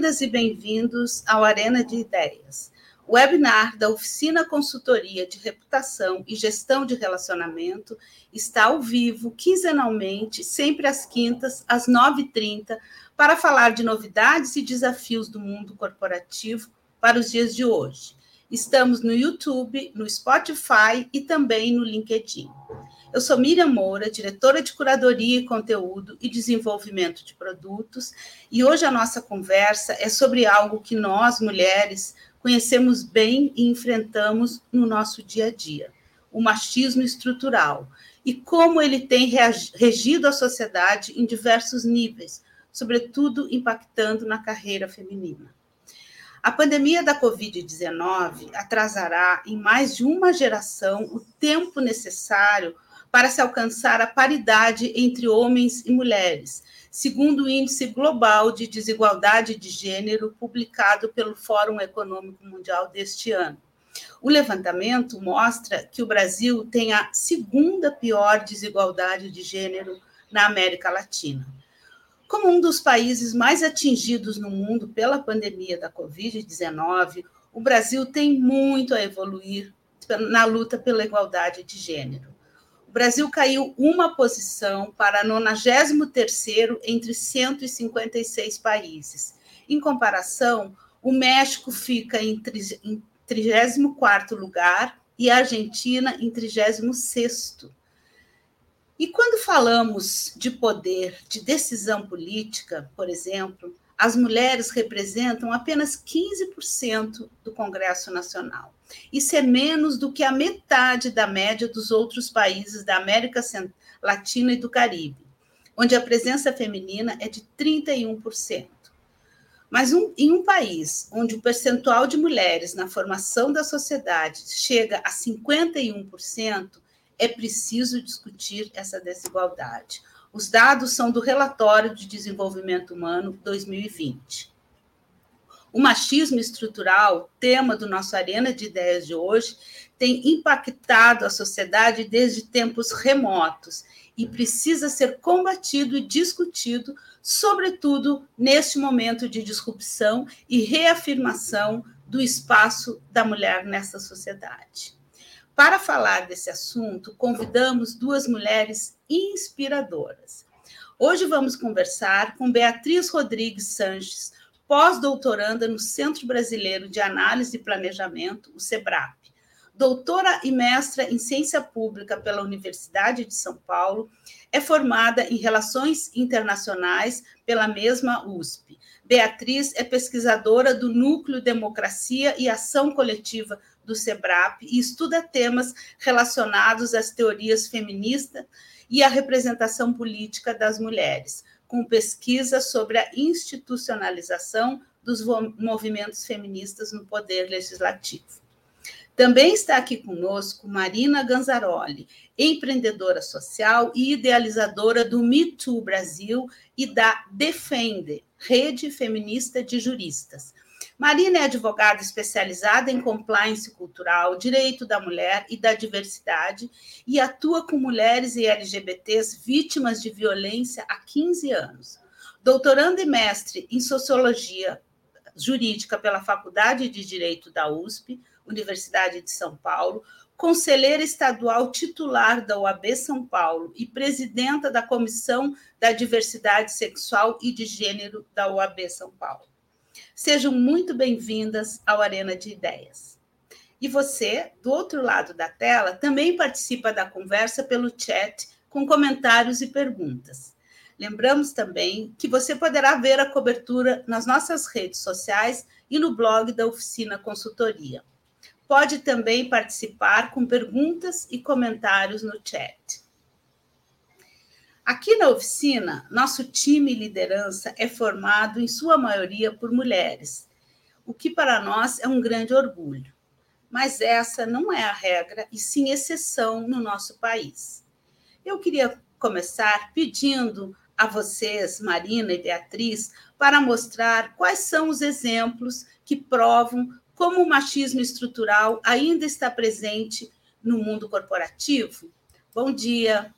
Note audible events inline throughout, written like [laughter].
Bem-vindas e bem-vindos ao Arena de Ideias, webinar da Oficina Consultoria de Reputação e Gestão de Relacionamento está ao vivo, quinzenalmente, sempre às quintas, às 9h30, para falar de novidades e desafios do mundo corporativo para os dias de hoje. Estamos no YouTube, no Spotify e também no LinkedIn. Eu sou Miriam Moura, diretora de curadoria e conteúdo e desenvolvimento de produtos, e hoje a nossa conversa é sobre algo que nós, mulheres, conhecemos bem e enfrentamos no nosso dia a dia: o machismo estrutural e como ele tem regido a sociedade em diversos níveis, sobretudo impactando na carreira feminina. A pandemia da Covid-19 atrasará em mais de uma geração o tempo necessário para se alcançar a paridade entre homens e mulheres, segundo o Índice Global de Desigualdade de Gênero, publicado pelo Fórum Econômico Mundial deste ano. O levantamento mostra que o Brasil tem a segunda pior desigualdade de gênero na América Latina. Como um dos países mais atingidos no mundo pela pandemia da Covid-19, o Brasil tem muito a evoluir na luta pela igualdade de gênero. O Brasil caiu uma posição para 93º entre 156 países. Em comparação, o México fica em 34º lugar e a Argentina em 36º. E quando falamos de poder, de decisão política, por exemplo, as mulheres representam apenas 15% do Congresso Nacional. Isso é menos do que a metade da média dos outros países da América Latina e do Caribe, onde a presença feminina é de 31%. Mas um, em um país onde o percentual de mulheres na formação da sociedade chega a 51%, é preciso discutir essa desigualdade. Os dados são do Relatório de Desenvolvimento Humano 2020. O machismo estrutural, tema do nosso Arena de Ideias de hoje, tem impactado a sociedade desde tempos remotos e precisa ser combatido e discutido, sobretudo neste momento de disrupção e reafirmação do espaço da mulher nessa sociedade. Para falar desse assunto, convidamos duas mulheres inspiradoras. Hoje vamos conversar com Beatriz Rodrigues Sanches, pós-doutoranda no Centro Brasileiro de Análise e Planejamento, o SEBRAP, doutora e mestra em Ciência Pública pela Universidade de São Paulo, é formada em Relações Internacionais pela mesma USP. Beatriz é pesquisadora do Núcleo Democracia e Ação Coletiva do SEBRAP e estuda temas relacionados às teorias feministas e à representação política das mulheres, com pesquisa sobre a institucionalização dos movimentos feministas no poder legislativo. Também está aqui conosco Marina Ganzaroli, empreendedora social e idealizadora do Me Too Brasil e da Defende, Rede Feminista de Juristas. Marina é advogada especializada em compliance cultural, direito da mulher e da diversidade e atua com mulheres e LGBTs vítimas de violência há 15 anos. Doutoranda e mestre em sociologia jurídica pela Faculdade de Direito da USP, Universidade de São Paulo, conselheira estadual titular da UAB São Paulo e presidenta da Comissão da Diversidade Sexual e de Gênero da UAB São Paulo. Sejam muito bem-vindas ao Arena de Ideias. E você, do outro lado da tela, também participa da conversa pelo chat com comentários e perguntas. Lembramos também que você poderá ver a cobertura nas nossas redes sociais e no blog da Oficina Consultoria. Pode também participar com perguntas e comentários no chat. Aqui na oficina, nosso time liderança é formado, em sua maioria, por mulheres, o que para nós é um grande orgulho. Mas essa não é a regra, e sim exceção no nosso país. Eu queria começar pedindo a vocês, Marina e Beatriz, para mostrar quais são os exemplos que provam como o machismo estrutural ainda está presente no mundo corporativo. Bom dia,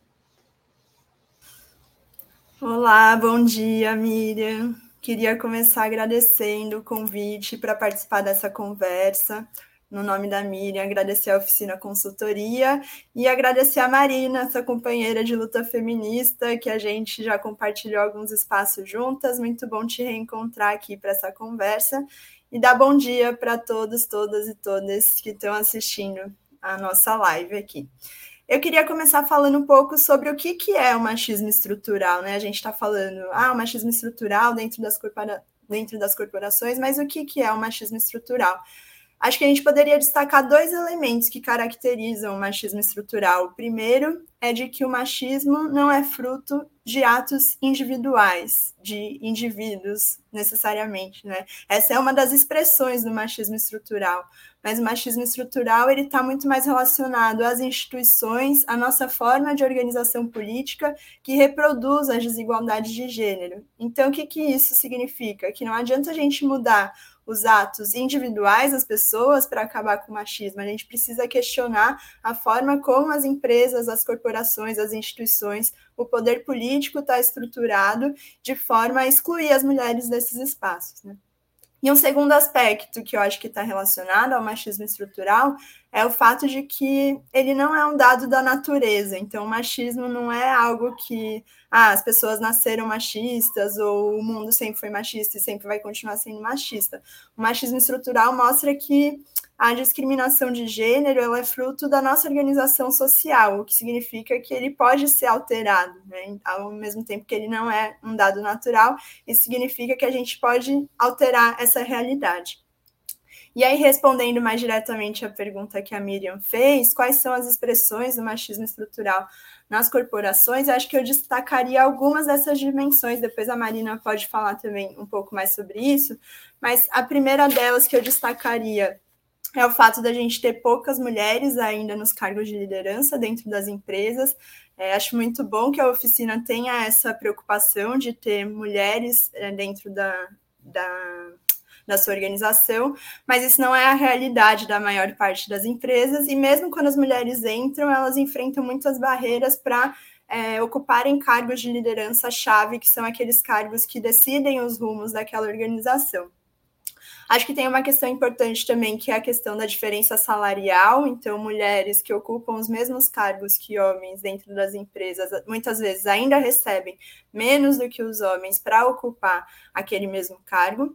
Olá, bom dia, Miriam. Queria começar agradecendo o convite para participar dessa conversa. No nome da Miriam, agradecer a Oficina Consultoria e agradecer a Marina, essa companheira de luta feminista, que a gente já compartilhou alguns espaços juntas. Muito bom te reencontrar aqui para essa conversa. E dar bom dia para todos, todas e todas que estão assistindo a nossa live aqui. Eu queria começar falando um pouco sobre o que, que é o machismo estrutural, né? A gente está falando, ah, o machismo estrutural dentro das, corpora... dentro das corporações, mas o que, que é o machismo estrutural? Acho que a gente poderia destacar dois elementos que caracterizam o machismo estrutural. O primeiro é de que o machismo não é fruto de atos individuais, de indivíduos necessariamente, né? Essa é uma das expressões do machismo estrutural. Mas o machismo estrutural ele está muito mais relacionado às instituições, à nossa forma de organização política que reproduz as desigualdades de gênero. Então, o que, que isso significa? Que não adianta a gente mudar os atos individuais das pessoas para acabar com o machismo. A gente precisa questionar a forma como as empresas, as corporações, as instituições, o poder político está estruturado de forma a excluir as mulheres desses espaços. Né? E um segundo aspecto que eu acho que está relacionado ao machismo estrutural é o fato de que ele não é um dado da natureza. Então, o machismo não é algo que ah, as pessoas nasceram machistas ou o mundo sempre foi machista e sempre vai continuar sendo machista. O machismo estrutural mostra que a discriminação de gênero ela é fruto da nossa organização social, o que significa que ele pode ser alterado, né? ao mesmo tempo que ele não é um dado natural, isso significa que a gente pode alterar essa realidade. E aí, respondendo mais diretamente à pergunta que a Miriam fez, quais são as expressões do machismo estrutural nas corporações? Acho que eu destacaria algumas dessas dimensões, depois a Marina pode falar também um pouco mais sobre isso, mas a primeira delas que eu destacaria é o fato da gente ter poucas mulheres ainda nos cargos de liderança dentro das empresas. É, acho muito bom que a oficina tenha essa preocupação de ter mulheres é, dentro da, da, da sua organização, mas isso não é a realidade da maior parte das empresas, e mesmo quando as mulheres entram, elas enfrentam muitas barreiras para é, ocuparem cargos de liderança-chave, que são aqueles cargos que decidem os rumos daquela organização. Acho que tem uma questão importante também, que é a questão da diferença salarial. Então, mulheres que ocupam os mesmos cargos que homens dentro das empresas, muitas vezes ainda recebem menos do que os homens para ocupar aquele mesmo cargo.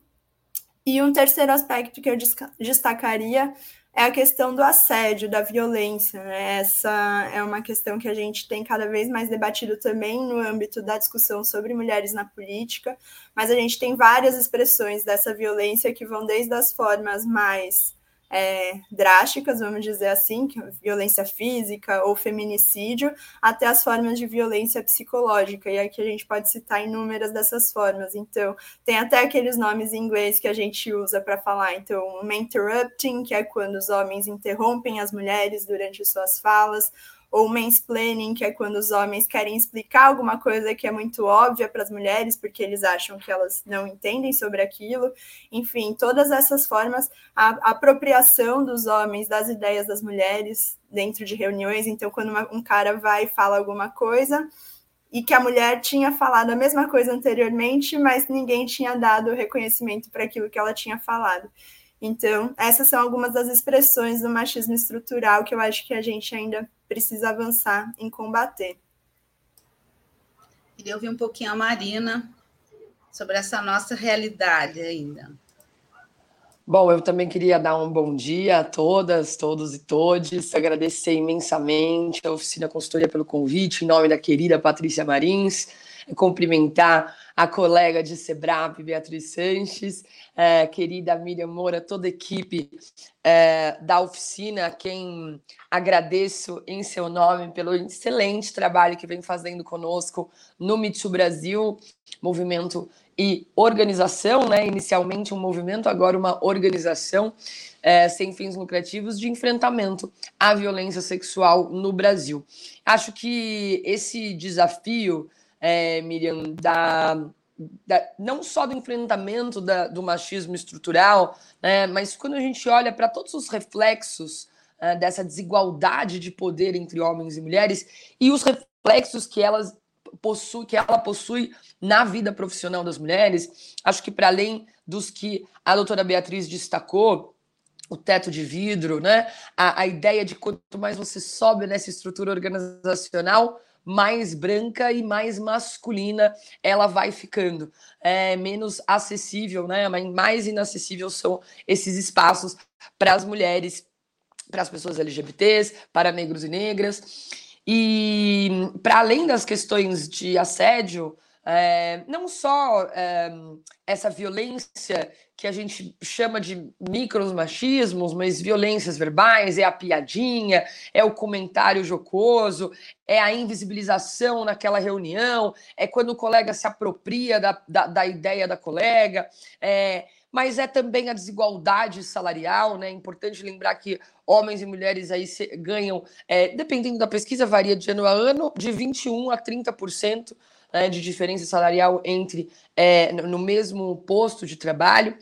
E um terceiro aspecto que eu destacaria é a questão do assédio, da violência. Né? Essa é uma questão que a gente tem cada vez mais debatido também no âmbito da discussão sobre mulheres na política, mas a gente tem várias expressões dessa violência que vão desde as formas mais é, drásticas, vamos dizer assim, violência física ou feminicídio, até as formas de violência psicológica. E aqui a gente pode citar inúmeras dessas formas. Então, tem até aqueles nomes em inglês que a gente usa para falar. Então, interrupting, que é quando os homens interrompem as mulheres durante suas falas, ou mansplaining, que é quando os homens querem explicar alguma coisa que é muito óbvia para as mulheres, porque eles acham que elas não entendem sobre aquilo. Enfim, todas essas formas, a, apropriação dos homens das ideias das mulheres dentro de reuniões. Então, quando uma, um cara vai e fala alguma coisa, e que a mulher tinha falado a mesma coisa anteriormente, mas ninguém tinha dado reconhecimento para aquilo que ela tinha falado. Então, essas são algumas das expressões do machismo estrutural que eu acho que a gente ainda precisa avançar em combater. Queria ouvir um pouquinho a Marina sobre essa nossa realidade ainda. Bom, eu também queria dar um bom dia a todas, todos e todes, agradecer imensamente a Oficina Consultoria pelo convite, em nome da querida Patrícia Marins, cumprimentar a colega de Sebrap, Beatriz Sanches, é, querida Miriam Moura, toda a equipe é, da oficina, a quem agradeço em seu nome pelo excelente trabalho que vem fazendo conosco no Mitsu Brasil, movimento e organização, né? Inicialmente um movimento, agora uma organização é, sem fins lucrativos de enfrentamento à violência sexual no Brasil. Acho que esse desafio é, Miriam, da, da, não só do enfrentamento da, do machismo estrutural, né, mas quando a gente olha para todos os reflexos uh, dessa desigualdade de poder entre homens e mulheres e os reflexos que elas possui, que ela possui na vida profissional das mulheres, acho que para além dos que a doutora Beatriz destacou, o teto de vidro, né? A, a ideia de quanto mais você sobe nessa estrutura organizacional, mais branca e mais masculina ela vai ficando. É menos acessível, né? Mais inacessível são esses espaços para as mulheres, para as pessoas LGBTs, para negros e negras. E para além das questões de assédio, é, não só é, essa violência que a gente chama de micromachismos, mas violências verbais, é a piadinha, é o comentário jocoso, é a invisibilização naquela reunião, é quando o colega se apropria da, da, da ideia da colega, é, mas é também a desigualdade salarial, né? É importante lembrar que homens e mulheres aí ganham, dependendo da pesquisa, varia de ano a ano, de 21% a 30% né, de diferença salarial entre é, no mesmo posto de trabalho.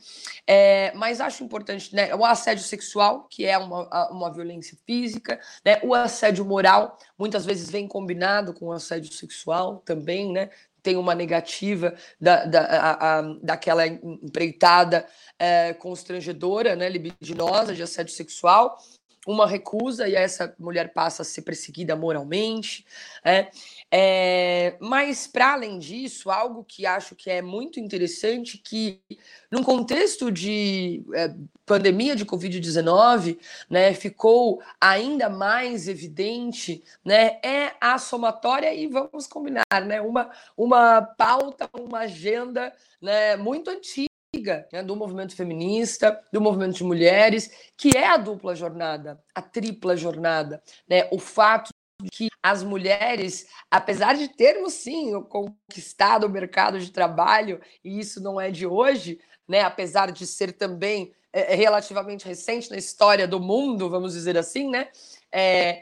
É, mas acho importante né, o assédio sexual, que é uma, uma violência física, né, o assédio moral, muitas vezes vem combinado com o assédio sexual também, né? Tem uma negativa da, da, a, a, daquela empreitada é, constrangedora, né, libidinosa de assédio sexual, uma recusa e essa mulher passa a ser perseguida moralmente. É. É, mas, para além disso, algo que acho que é muito interessante, que num contexto de é, pandemia de Covid-19, né, ficou ainda mais evidente, né, é a somatória, e vamos combinar, né, uma, uma pauta, uma agenda né, muito antiga né, do movimento feminista, do movimento de mulheres, que é a dupla jornada, a tripla jornada, né? O fato de que as mulheres, apesar de termos sim conquistado o mercado de trabalho, e isso não é de hoje, né? Apesar de ser também é, é relativamente recente na história do mundo, vamos dizer assim, né? É,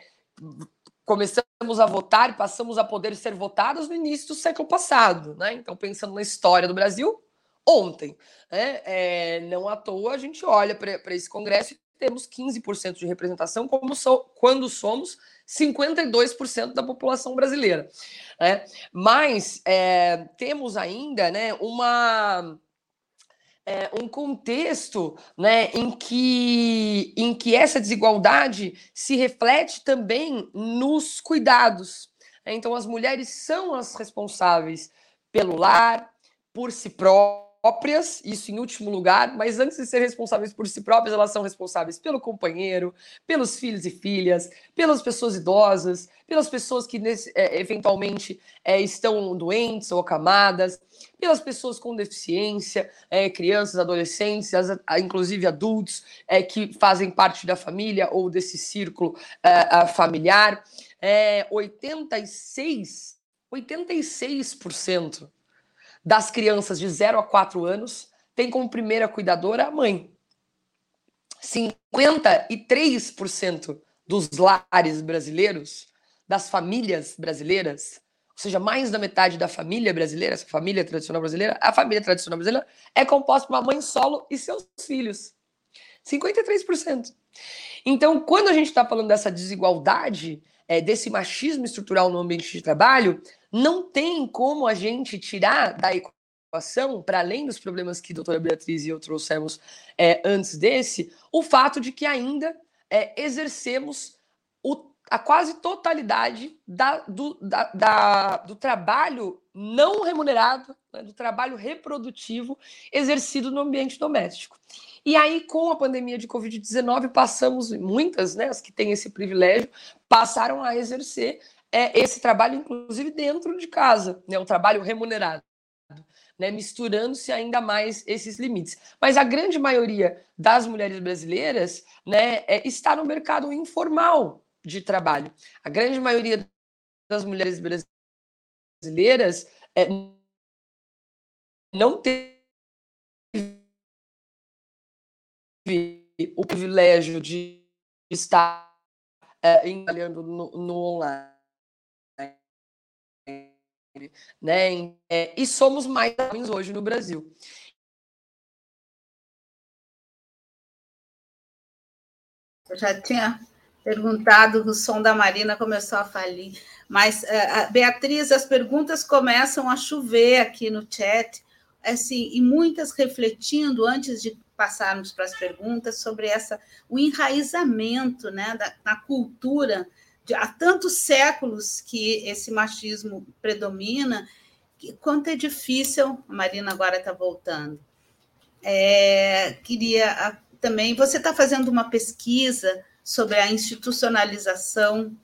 começamos a votar passamos a poder ser votadas no início do século passado, né? Então, pensando na história do Brasil, ontem. Né? É, não à toa a gente olha para esse Congresso e temos 15% de representação, como so, quando somos 52% da população brasileira. Né? Mas é, temos ainda né, uma. É, um contexto né, em, que, em que essa desigualdade se reflete também nos cuidados. Então, as mulheres são as responsáveis pelo lar, por si próprias próprias, isso em último lugar, mas antes de ser responsáveis por si próprias, elas são responsáveis pelo companheiro, pelos filhos e filhas, pelas pessoas idosas, pelas pessoas que é, eventualmente é, estão doentes ou acamadas, pelas pessoas com deficiência, é, crianças, adolescentes, inclusive adultos que fazem parte da família ou desse círculo familiar. 86, 86% das crianças de 0 a 4 anos tem como primeira cuidadora a mãe. 53% dos lares brasileiros, das famílias brasileiras, ou seja, mais da metade da família brasileira, essa família tradicional brasileira, a família tradicional brasileira é composta por uma mãe solo e seus filhos. 53%. Então, quando a gente está falando dessa desigualdade, é, desse machismo estrutural no ambiente de trabalho, não tem como a gente tirar da equação, para além dos problemas que a doutora Beatriz e eu trouxemos é, antes desse, o fato de que ainda é, exercemos o, a quase totalidade da, do, da, da, do trabalho não remunerado, né, do trabalho reprodutivo exercido no ambiente doméstico. E aí, com a pandemia de Covid-19, passamos, muitas, né, as que têm esse privilégio, passaram a exercer é, esse trabalho, inclusive dentro de casa, né, um trabalho remunerado. Né, misturando-se ainda mais esses limites. Mas a grande maioria das mulheres brasileiras né, é, está no mercado informal de trabalho. A grande maioria das mulheres brasileiras é, não teve o privilégio de estar é, trabalhando no, no online né? É, e somos mais homens hoje no Brasil. Eu já tinha perguntado, o som da Marina começou a falir, Mas, uh, Beatriz, as perguntas começam a chover aqui no chat, assim, e muitas refletindo antes de passarmos para as perguntas sobre essa o enraizamento, né, da, na cultura há tantos séculos que esse machismo predomina, que, quanto é difícil. A Marina agora está voltando. É, queria também. Você está fazendo uma pesquisa sobre a institucionalização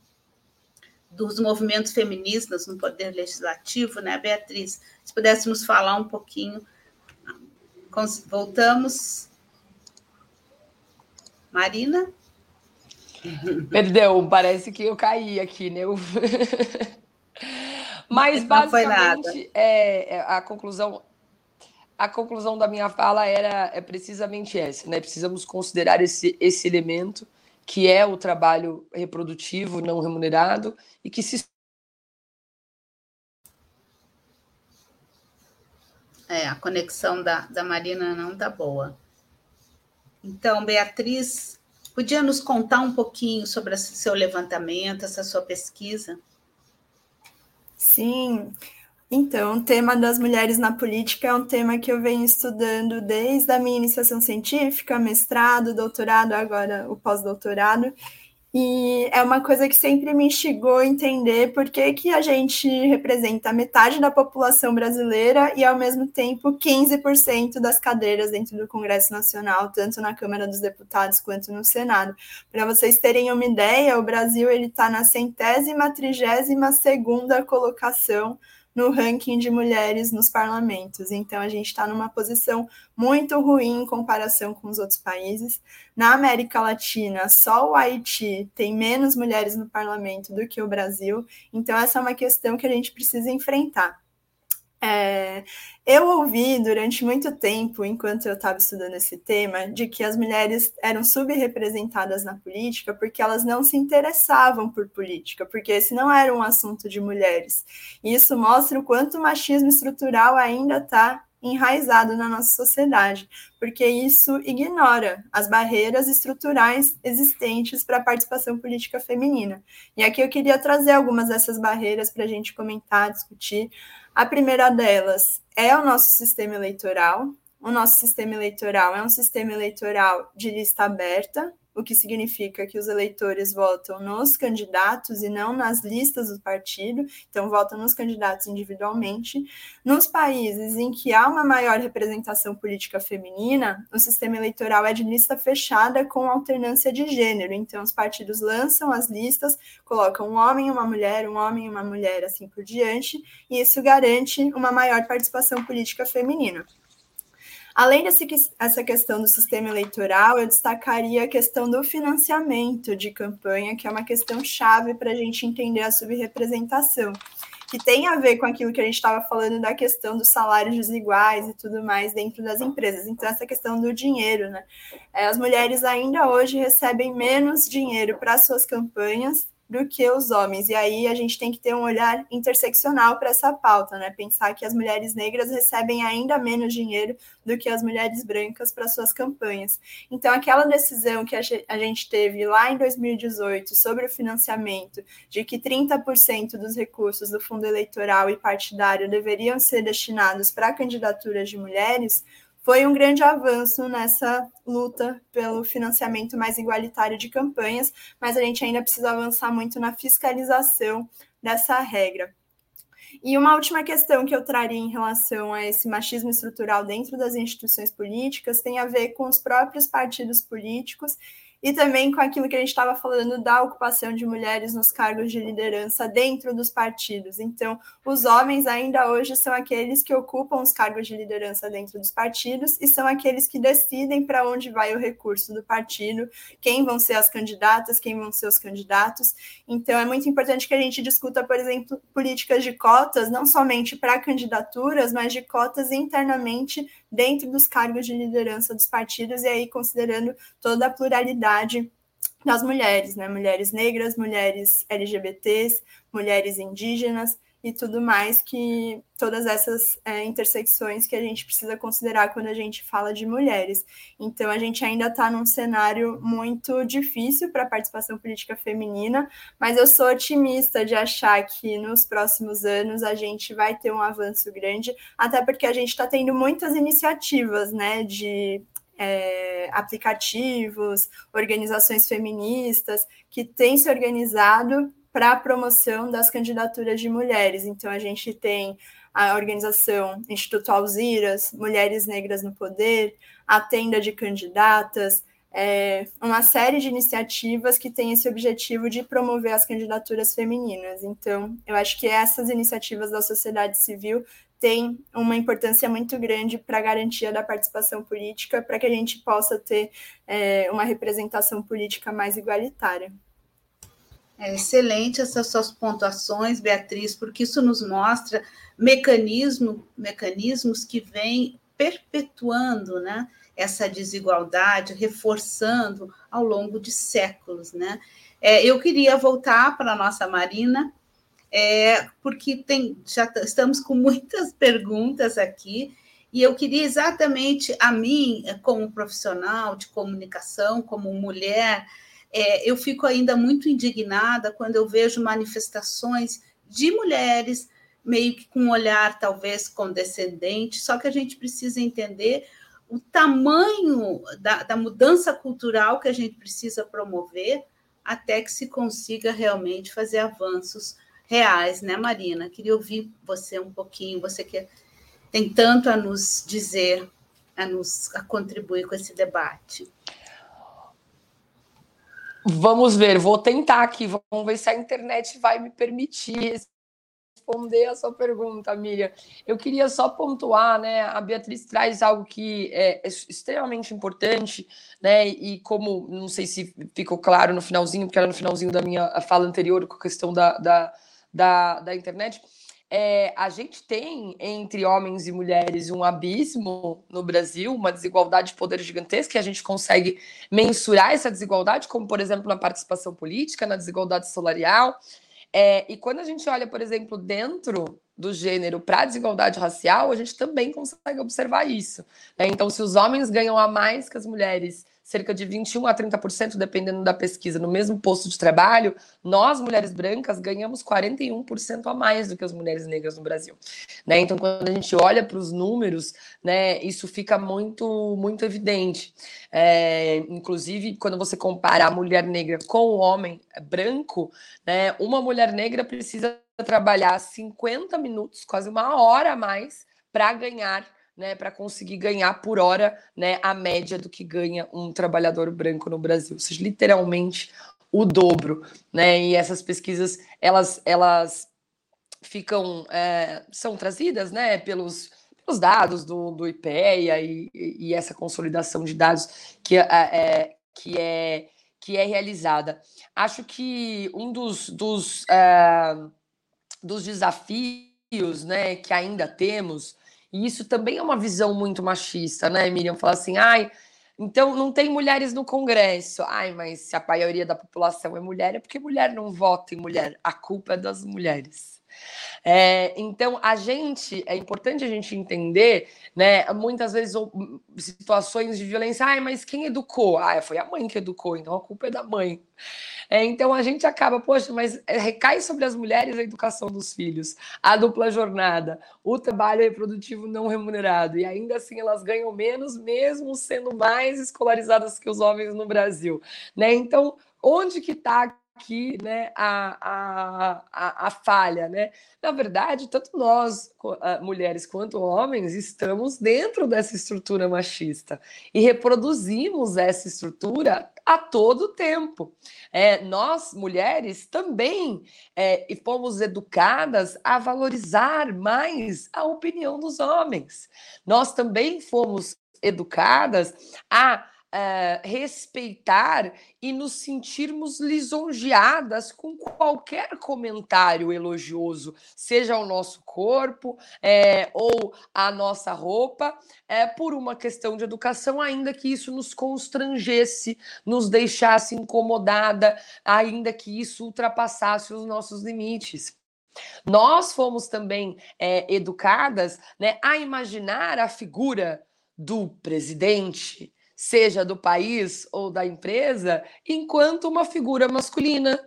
dos movimentos feministas no poder legislativo, né, Beatriz? Se pudéssemos falar um pouquinho. Voltamos. Marina? Perdão, parece que eu caí aqui, né? [laughs] Mas basicamente é, é, a conclusão a conclusão da minha fala era é precisamente essa, né? Precisamos considerar esse, esse elemento que é o trabalho reprodutivo não remunerado e que se É, a conexão da, da Marina não tá boa. Então, Beatriz, podia nos contar um pouquinho sobre esse seu levantamento, essa sua pesquisa? Sim. Então, o tema das mulheres na política é um tema que eu venho estudando desde a minha iniciação científica, mestrado, doutorado, agora o pós-doutorado. E é uma coisa que sempre me instigou a entender por que, que a gente representa metade da população brasileira e, ao mesmo tempo, 15% das cadeiras dentro do Congresso Nacional, tanto na Câmara dos Deputados quanto no Senado. Para vocês terem uma ideia, o Brasil está na centésima, trigésima segunda colocação no ranking de mulheres nos parlamentos. Então, a gente está numa posição muito ruim em comparação com os outros países. Na América Latina, só o Haiti tem menos mulheres no parlamento do que o Brasil. Então, essa é uma questão que a gente precisa enfrentar. É, eu ouvi durante muito tempo, enquanto eu estava estudando esse tema, de que as mulheres eram subrepresentadas na política porque elas não se interessavam por política, porque esse não era um assunto de mulheres. E isso mostra o quanto o machismo estrutural ainda está enraizado na nossa sociedade, porque isso ignora as barreiras estruturais existentes para a participação política feminina. E aqui eu queria trazer algumas dessas barreiras para a gente comentar, discutir. A primeira delas é o nosso sistema eleitoral. O nosso sistema eleitoral é um sistema eleitoral de lista aberta, o que significa que os eleitores votam nos candidatos e não nas listas do partido, então votam nos candidatos individualmente. Nos países em que há uma maior representação política feminina, o sistema eleitoral é de lista fechada com alternância de gênero, então os partidos lançam as listas, colocam um homem e uma mulher, um homem e uma mulher, assim por diante, e isso garante uma maior participação política feminina. Além dessa questão do sistema eleitoral, eu destacaria a questão do financiamento de campanha, que é uma questão chave para a gente entender a subrepresentação, que tem a ver com aquilo que a gente estava falando da questão dos salários desiguais e tudo mais dentro das empresas. Então, essa questão do dinheiro, né? É, as mulheres ainda hoje recebem menos dinheiro para suas campanhas do que os homens. E aí a gente tem que ter um olhar interseccional para essa pauta, né? Pensar que as mulheres negras recebem ainda menos dinheiro do que as mulheres brancas para suas campanhas. Então, aquela decisão que a gente teve lá em 2018 sobre o financiamento, de que 30% dos recursos do fundo eleitoral e partidário deveriam ser destinados para candidaturas de mulheres, foi um grande avanço nessa luta pelo financiamento mais igualitário de campanhas, mas a gente ainda precisa avançar muito na fiscalização dessa regra. E uma última questão que eu traria em relação a esse machismo estrutural dentro das instituições políticas tem a ver com os próprios partidos políticos e também com aquilo que a gente estava falando da ocupação de mulheres nos cargos de liderança dentro dos partidos. Então, os homens ainda hoje são aqueles que ocupam os cargos de liderança dentro dos partidos e são aqueles que decidem para onde vai o recurso do partido, quem vão ser as candidatas, quem vão ser os candidatos. Então, é muito importante que a gente discuta, por exemplo, políticas de cotas, não somente para candidaturas, mas de cotas internamente dentro dos cargos de liderança dos partidos, e aí considerando toda a pluralidade das mulheres, né? Mulheres negras, mulheres LGBTs, mulheres indígenas e tudo mais que todas essas é, intersecções que a gente precisa considerar quando a gente fala de mulheres. Então a gente ainda está num cenário muito difícil para a participação política feminina, mas eu sou otimista de achar que nos próximos anos a gente vai ter um avanço grande, até porque a gente está tendo muitas iniciativas, né, de é, aplicativos, organizações feministas que têm se organizado para a promoção das candidaturas de mulheres. Então, a gente tem a organização Instituto Alziras, Mulheres Negras no Poder, a Tenda de Candidatas, é, uma série de iniciativas que tem esse objetivo de promover as candidaturas femininas. Então, eu acho que essas iniciativas da sociedade civil têm uma importância muito grande para a garantia da participação política, para que a gente possa ter é, uma representação política mais igualitária. É excelente essas suas pontuações, Beatriz, porque isso nos mostra mecanismo, mecanismos que vêm perpetuando né, essa desigualdade, reforçando ao longo de séculos. Né? É, eu queria voltar para a nossa Marina, é, porque tem, já estamos com muitas perguntas aqui, e eu queria exatamente a mim, como profissional de comunicação, como mulher, é, eu fico ainda muito indignada quando eu vejo manifestações de mulheres, meio que com um olhar talvez condescendente, só que a gente precisa entender o tamanho da, da mudança cultural que a gente precisa promover até que se consiga realmente fazer avanços reais, né, Marina? Queria ouvir você um pouquinho, você que tem tanto a nos dizer, a nos a contribuir com esse debate. Vamos ver, vou tentar aqui, vamos ver se a internet vai me permitir responder a sua pergunta, Miriam. Eu queria só pontuar, né? A Beatriz traz algo que é extremamente importante, né? E como não sei se ficou claro no finalzinho, porque era no finalzinho da minha fala anterior com a questão da, da, da, da internet é, a gente tem entre homens e mulheres um abismo no Brasil, uma desigualdade de poder gigantesca, e a gente consegue mensurar essa desigualdade, como, por exemplo, na participação política, na desigualdade salarial. É, e quando a gente olha, por exemplo, dentro do gênero para a desigualdade racial, a gente também consegue observar isso. Né? Então, se os homens ganham a mais que as mulheres cerca de 21 a 30%, dependendo da pesquisa, no mesmo posto de trabalho, nós, mulheres brancas, ganhamos 41% a mais do que as mulheres negras no Brasil. Né? Então, quando a gente olha para os números, né, isso fica muito, muito evidente. É, inclusive, quando você compara a mulher negra com o homem branco, né, uma mulher negra precisa trabalhar 50 minutos, quase uma hora a mais, para ganhar né, para conseguir ganhar por hora né, a média do que ganha um trabalhador branco no Brasil, ou seja, literalmente o dobro, né? E essas pesquisas elas elas ficam é, são trazidas, né, pelos pelos dados do, do IPEA e, e essa consolidação de dados que é, é, que é que é realizada. Acho que um dos, dos, é, dos desafios né, que ainda temos e isso também é uma visão muito machista, né, Miriam? Falar assim, ai, então não tem mulheres no Congresso. Ai, mas se a maioria da população é mulher, é porque mulher não vota em mulher. A culpa é das mulheres. É, então, a gente, é importante a gente entender, né? Muitas vezes situações de violência, ai, mas quem educou? Ah, foi a mãe que educou, então a culpa é da mãe. É, então a gente acaba, poxa, mas é, recai sobre as mulheres a educação dos filhos, a dupla jornada, o trabalho reprodutivo não remunerado, e ainda assim elas ganham menos, mesmo sendo mais escolarizadas que os homens no Brasil. Né? Então, onde que está aqui né, a, a, a, falha. Né? Na verdade, tanto nós, mulheres, quanto homens, estamos dentro dessa estrutura machista e reproduzimos essa estrutura a todo tempo. É, nós, mulheres, também é, fomos educadas a valorizar mais a opinião dos homens. Nós também fomos educadas a uh, respeitar e nos sentirmos lisonjeadas com qualquer comentário elogioso, seja o nosso corpo é, ou a nossa roupa, é, por uma questão de educação, ainda que isso nos constrangesse, nos deixasse incomodada, ainda que isso ultrapassasse os nossos limites. Nós fomos também é, educadas né, a imaginar a figura do presidente, seja do país ou da empresa, enquanto uma figura masculina,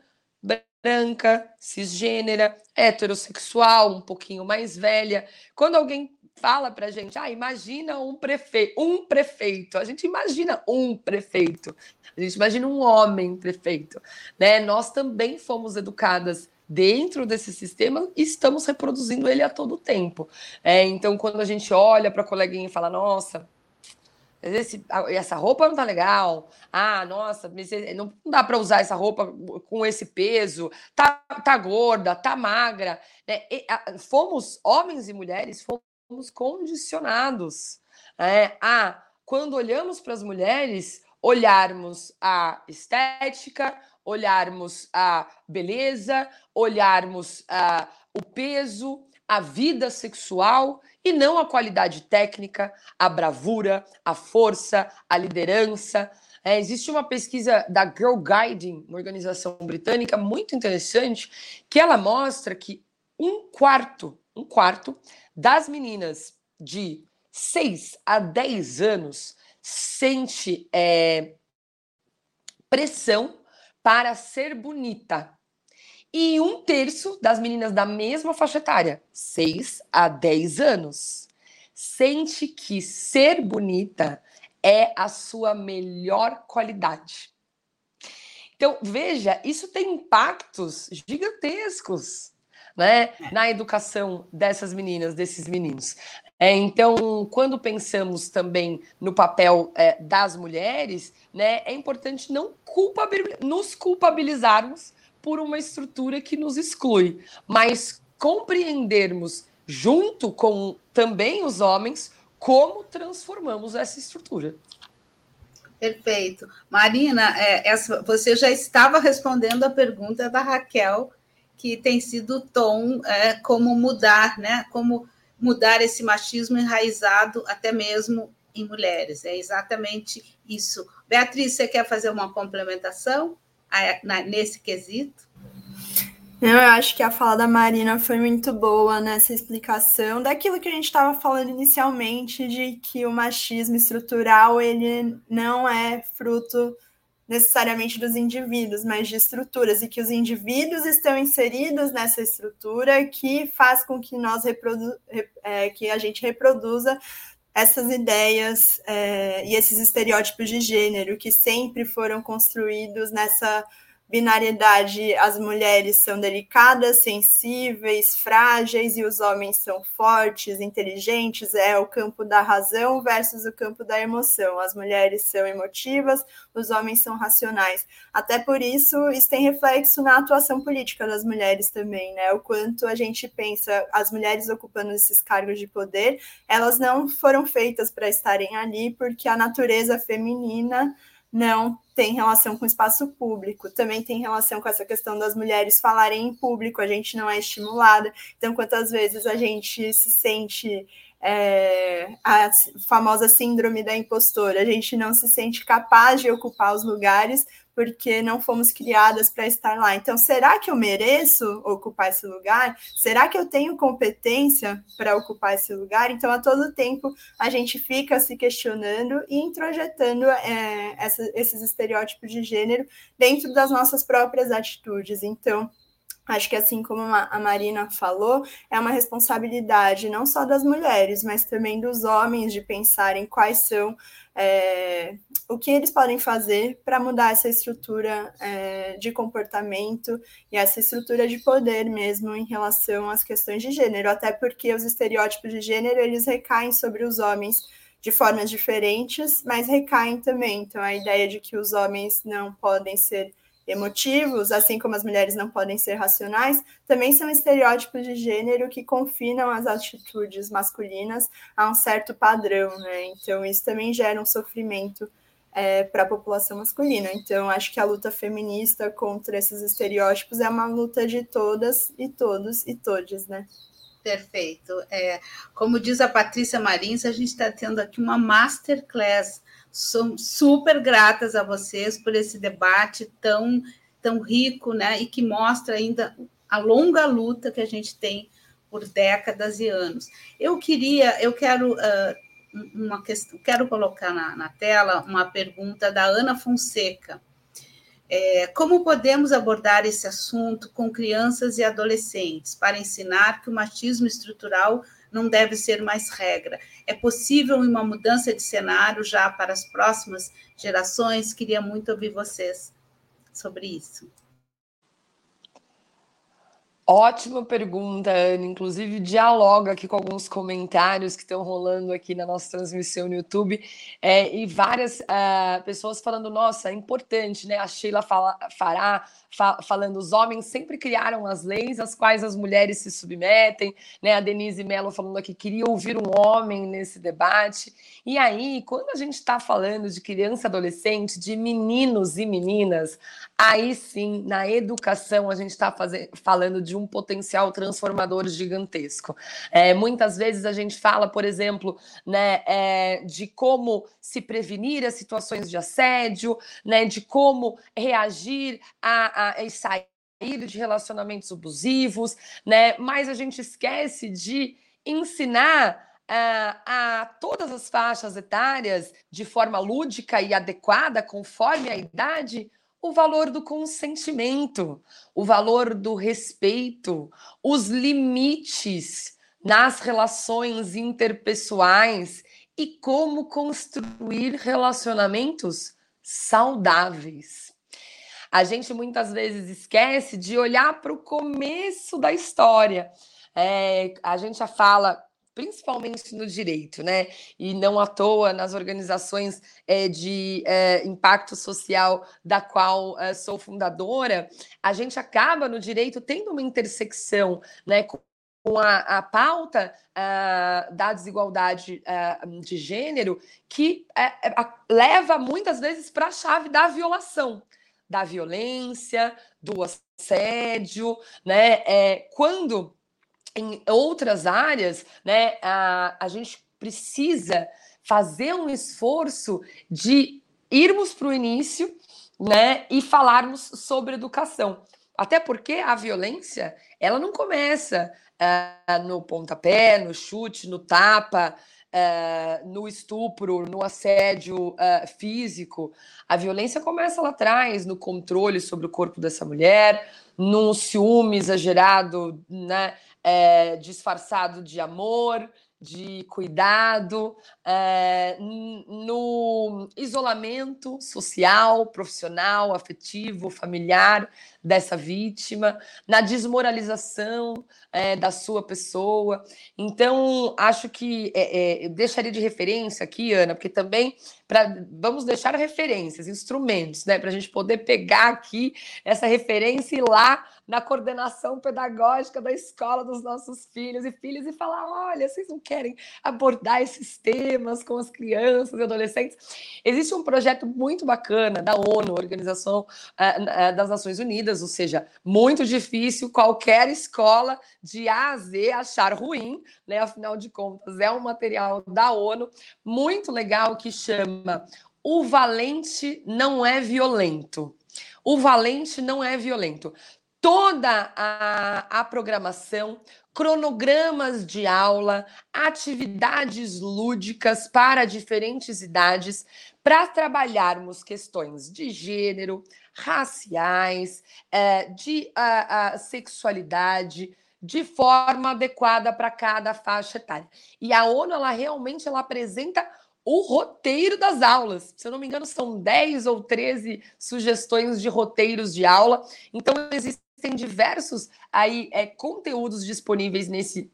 branca, cisgênera, heterossexual, um pouquinho mais velha. Quando alguém fala para a gente, ah, imagina um prefeito, um prefeito. A gente imagina um prefeito. A gente imagina um homem prefeito, né? Nós também fomos educadas dentro desse sistema e estamos reproduzindo ele a todo tempo. É, então, quando a gente olha para a coleguinha e fala, nossa, esse, essa roupa não tá legal. Ah, nossa, não dá para usar essa roupa com esse peso. Tá, tá gorda, tá magra. Né? E, a, fomos, homens e mulheres, fomos condicionados é, a, quando olhamos para as mulheres, olharmos a estética, olharmos a beleza, olharmos a, o peso, a vida sexual e não a qualidade técnica, a bravura, a força, a liderança. É, existe uma pesquisa da Girl Guiding, uma organização britânica muito interessante, que ela mostra que um quarto, um quarto das meninas de 6 a 10 anos sente é, pressão para ser bonita. E um terço das meninas da mesma faixa etária, 6 a 10 anos, sente que ser bonita é a sua melhor qualidade. Então, veja, isso tem impactos gigantescos né, na educação dessas meninas, desses meninos. É, então, quando pensamos também no papel é, das mulheres, né, é importante não culpabil nos culpabilizarmos por uma estrutura que nos exclui, mas compreendermos junto com também os homens como transformamos essa estrutura. Perfeito. Marina, é, essa, você já estava respondendo a pergunta da Raquel, que tem sido o tom, é, como mudar, né? Como mudar esse machismo enraizado até mesmo em mulheres. É exatamente isso. Beatriz, você quer fazer uma complementação? Nesse quesito? Eu acho que a fala da Marina foi muito boa nessa explicação daquilo que a gente estava falando inicialmente, de que o machismo estrutural ele não é fruto necessariamente dos indivíduos, mas de estruturas, e que os indivíduos estão inseridos nessa estrutura que faz com que nós reprodu é, que a gente reproduza essas ideias é, e esses estereótipos de gênero que sempre foram construídos nessa binariedade, as mulheres são delicadas, sensíveis, frágeis e os homens são fortes, inteligentes, é o campo da razão versus o campo da emoção. As mulheres são emotivas, os homens são racionais. Até por isso, isso tem reflexo na atuação política das mulheres também, né? O quanto a gente pensa as mulheres ocupando esses cargos de poder, elas não foram feitas para estarem ali porque a natureza feminina não tem relação com o espaço público, também tem relação com essa questão das mulheres falarem em público, a gente não é estimulada. Então, quantas vezes a gente se sente é, a famosa síndrome da impostora, a gente não se sente capaz de ocupar os lugares porque não fomos criadas para estar lá. Então, será que eu mereço ocupar esse lugar? Será que eu tenho competência para ocupar esse lugar? Então, a todo tempo, a gente fica se questionando e introjetando é, essa, esses estereótipos de gênero dentro das nossas próprias atitudes. Então, Acho que assim como a Marina falou, é uma responsabilidade não só das mulheres, mas também dos homens de pensarem quais são é, o que eles podem fazer para mudar essa estrutura é, de comportamento e essa estrutura de poder mesmo em relação às questões de gênero, até porque os estereótipos de gênero eles recaem sobre os homens de formas diferentes, mas recaem também. Então a ideia de que os homens não podem ser emotivos, assim como as mulheres não podem ser racionais, também são estereótipos de gênero que confinam as atitudes masculinas a um certo padrão, né? Então, isso também gera um sofrimento é, para a população masculina. Então, acho que a luta feminista contra esses estereótipos é uma luta de todas e todos e todes, né? Perfeito. É, como diz a Patrícia Marins, a gente está tendo aqui uma masterclass Somos super gratas a vocês por esse debate tão, tão rico, né? E que mostra ainda a longa luta que a gente tem por décadas e anos. Eu queria, eu quero uh, uma questão, quero colocar na, na, tela uma pergunta da Ana Fonseca. É, como podemos abordar esse assunto com crianças e adolescentes para ensinar que o machismo estrutural não deve ser mais regra? É possível uma mudança de cenário já para as próximas gerações? Queria muito ouvir vocês sobre isso. Ótima pergunta, Ana. Inclusive, dialoga aqui com alguns comentários que estão rolando aqui na nossa transmissão no YouTube. É, e várias uh, pessoas falando: nossa, é importante, né? A Sheila fala, Fará fa falando: os homens sempre criaram as leis às quais as mulheres se submetem, né? A Denise Mello falando aqui: queria ouvir um homem nesse debate. E aí, quando a gente está falando de criança adolescente, de meninos e meninas, aí sim, na educação, a gente está falando de um potencial transformador gigantesco. É, muitas vezes a gente fala, por exemplo, né, é, de como se prevenir as situações de assédio, né, de como reagir a, a, a sair de relacionamentos abusivos, né? Mas a gente esquece de ensinar Uh, a todas as faixas etárias de forma lúdica e adequada, conforme a idade, o valor do consentimento, o valor do respeito, os limites nas relações interpessoais e como construir relacionamentos saudáveis. A gente muitas vezes esquece de olhar para o começo da história. É, a gente já fala principalmente no direito, né? E não à toa nas organizações é, de é, impacto social da qual é, sou fundadora, a gente acaba no direito tendo uma intersecção, né? Com a, a pauta uh, da desigualdade uh, de gênero, que leva muitas vezes para a chave da violação, da violência, do assédio, né? É, quando em outras áreas, né, a, a gente precisa fazer um esforço de irmos para o início né, e falarmos sobre educação. Até porque a violência ela não começa uh, no pontapé, no chute, no tapa, uh, no estupro, no assédio uh, físico. A violência começa lá atrás, no controle sobre o corpo dessa mulher, no ciúme exagerado, né? É, disfarçado de amor, de cuidado, é, no isolamento social, profissional, afetivo, familiar dessa vítima, na desmoralização é, da sua pessoa. Então, acho que é, é, deixaria de referência aqui, Ana, porque também pra, vamos deixar referências, instrumentos, né, para a gente poder pegar aqui essa referência e ir lá na coordenação pedagógica da escola dos nossos filhos e filhas e falar: olha, vocês não querem abordar esses temas com as crianças e adolescentes? Existe um projeto muito bacana da ONU, Organização uh, das Nações Unidas, ou seja, muito difícil qualquer escola de A a Z achar ruim, né? Afinal de contas, é um material da ONU muito legal que chama O Valente Não É Violento. O valente não é violento toda a, a programação, cronogramas de aula, atividades lúdicas para diferentes idades, para trabalharmos questões de gênero, raciais, é, de sexualidade, de forma adequada para cada faixa etária. E a ONU, ela realmente ela apresenta o roteiro das aulas. Se eu não me engano, são 10 ou 13 sugestões de roteiros de aula. Então, existe tem diversos aí é, conteúdos disponíveis nesse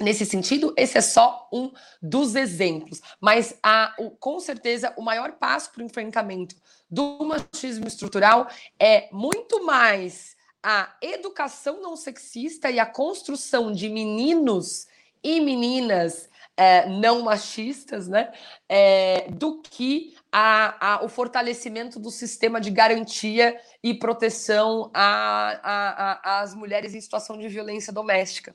Nesse sentido, esse é só um dos exemplos, mas o, com certeza o maior passo para o enfrentamento do machismo estrutural é muito mais a educação não sexista e a construção de meninos e meninas é, não machistas, né, é, do que a, a, o fortalecimento do sistema de garantia e proteção às mulheres em situação de violência doméstica,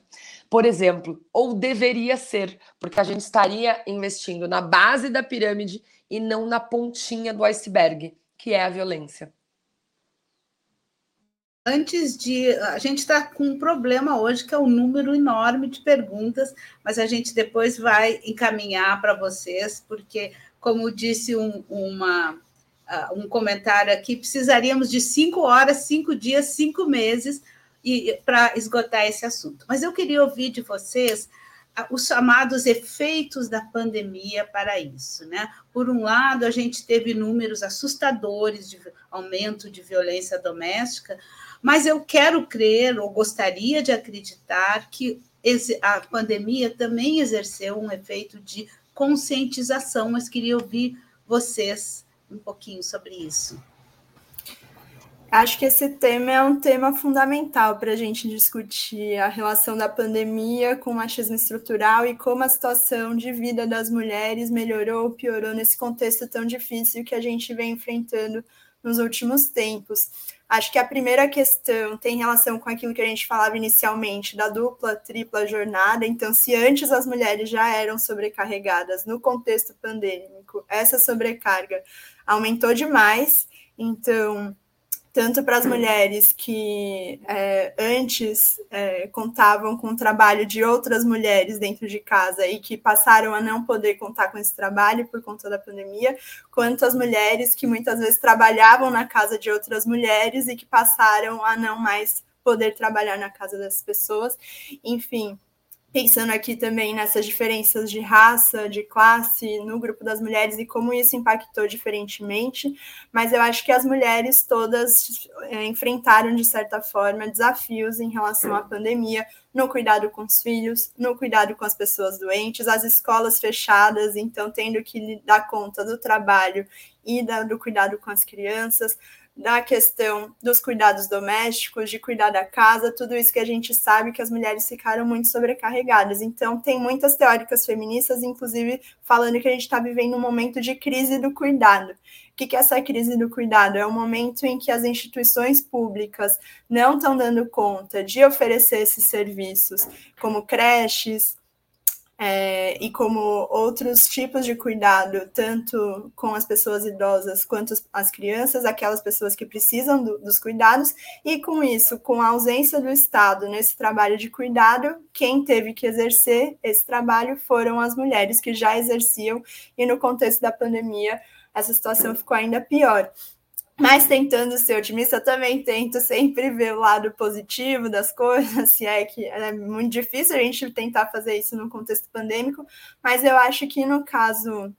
por exemplo, ou deveria ser, porque a gente estaria investindo na base da pirâmide e não na pontinha do iceberg, que é a violência. antes de. A gente está com um problema hoje, que é um número enorme de perguntas, mas a gente depois vai encaminhar para vocês, porque, como disse um, uma, um comentário aqui, precisaríamos de cinco horas, cinco dias, cinco meses para esgotar esse assunto. Mas eu queria ouvir de vocês os chamados efeitos da pandemia para isso. Né? Por um lado, a gente teve números assustadores de aumento de violência doméstica, mas eu quero crer, ou gostaria de acreditar, que a pandemia também exerceu um efeito de conscientização, mas queria ouvir vocês um pouquinho sobre isso. Acho que esse tema é um tema fundamental para a gente discutir a relação da pandemia com o machismo estrutural e como a situação de vida das mulheres melhorou ou piorou nesse contexto tão difícil que a gente vem enfrentando nos últimos tempos. Acho que a primeira questão tem relação com aquilo que a gente falava inicialmente, da dupla, tripla jornada. Então, se antes as mulheres já eram sobrecarregadas no contexto pandêmico, essa sobrecarga aumentou demais. Então, tanto para as mulheres que é, antes é, contavam com o trabalho de outras mulheres dentro de casa e que passaram a não poder contar com esse trabalho por conta da pandemia, quanto as mulheres que muitas vezes trabalhavam na casa de outras mulheres e que passaram a não mais poder trabalhar na casa dessas pessoas. Enfim, pensando aqui também nessas diferenças de raça, de classe no grupo das mulheres e como isso impactou diferentemente, mas eu acho que as mulheres todas é, enfrentaram, de certa forma, desafios em relação à pandemia, no cuidado com os filhos, no cuidado com as pessoas doentes, as escolas fechadas, então tendo que dar conta do trabalho e do cuidado com as crianças, da questão dos cuidados domésticos, de cuidar da casa, tudo isso que a gente sabe que as mulheres ficaram muito sobrecarregadas. Então, tem muitas teóricas feministas, inclusive, falando que a gente está vivendo um momento de crise do cuidado. O que é essa crise do cuidado? É um momento em que as instituições públicas não estão dando conta de oferecer esses serviços, como creches, é, e como outros tipos de cuidado, tanto com as pessoas idosas quanto as crianças, aquelas pessoas que precisam do, dos cuidados, e com isso, com a ausência do Estado nesse trabalho de cuidado, quem teve que exercer esse trabalho foram as mulheres que já exerciam, e no contexto da pandemia, essa situação ficou ainda pior. Mas tentando ser otimista, eu também tento sempre ver o lado positivo das coisas, se [laughs] é que é muito difícil a gente tentar fazer isso no contexto pandêmico, mas eu acho que no caso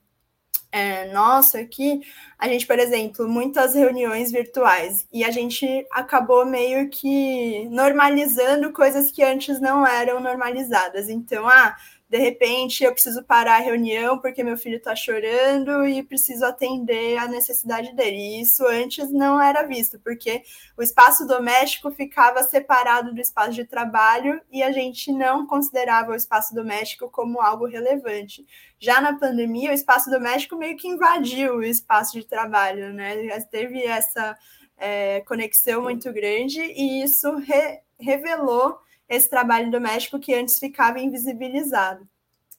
é, nosso aqui, a gente, por exemplo, muitas reuniões virtuais, e a gente acabou meio que normalizando coisas que antes não eram normalizadas. Então, ah, de repente eu preciso parar a reunião porque meu filho está chorando e preciso atender a necessidade dele. E isso antes não era visto, porque o espaço doméstico ficava separado do espaço de trabalho e a gente não considerava o espaço doméstico como algo relevante. Já na pandemia, o espaço doméstico meio que invadiu o espaço de trabalho, né? Teve essa é, conexão muito grande e isso re revelou esse trabalho doméstico que antes ficava invisibilizado.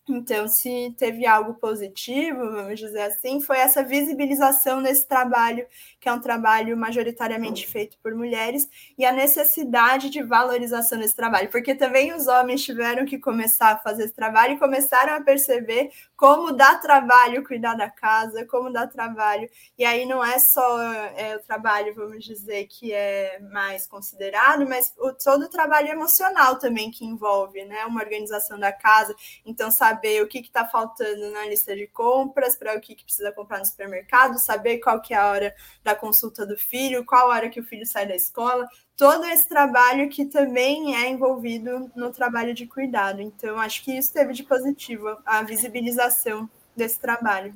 Então, se teve algo positivo, vamos dizer assim, foi essa visibilização desse trabalho, que é um trabalho majoritariamente feito por mulheres, e a necessidade de valorização desse trabalho, porque também os homens tiveram que começar a fazer esse trabalho e começaram a perceber como dá trabalho cuidar da casa, como dá trabalho. E aí não é só é, o trabalho, vamos dizer, que é mais considerado, mas o, todo o trabalho emocional também que envolve, né? Uma organização da casa. Então, saber o que está faltando na lista de compras, para o que, que precisa comprar no supermercado, saber qual que é a hora da consulta do filho, qual hora que o filho sai da escola todo esse trabalho que também é envolvido no trabalho de cuidado. Então, acho que isso teve de positivo, a visibilização desse trabalho.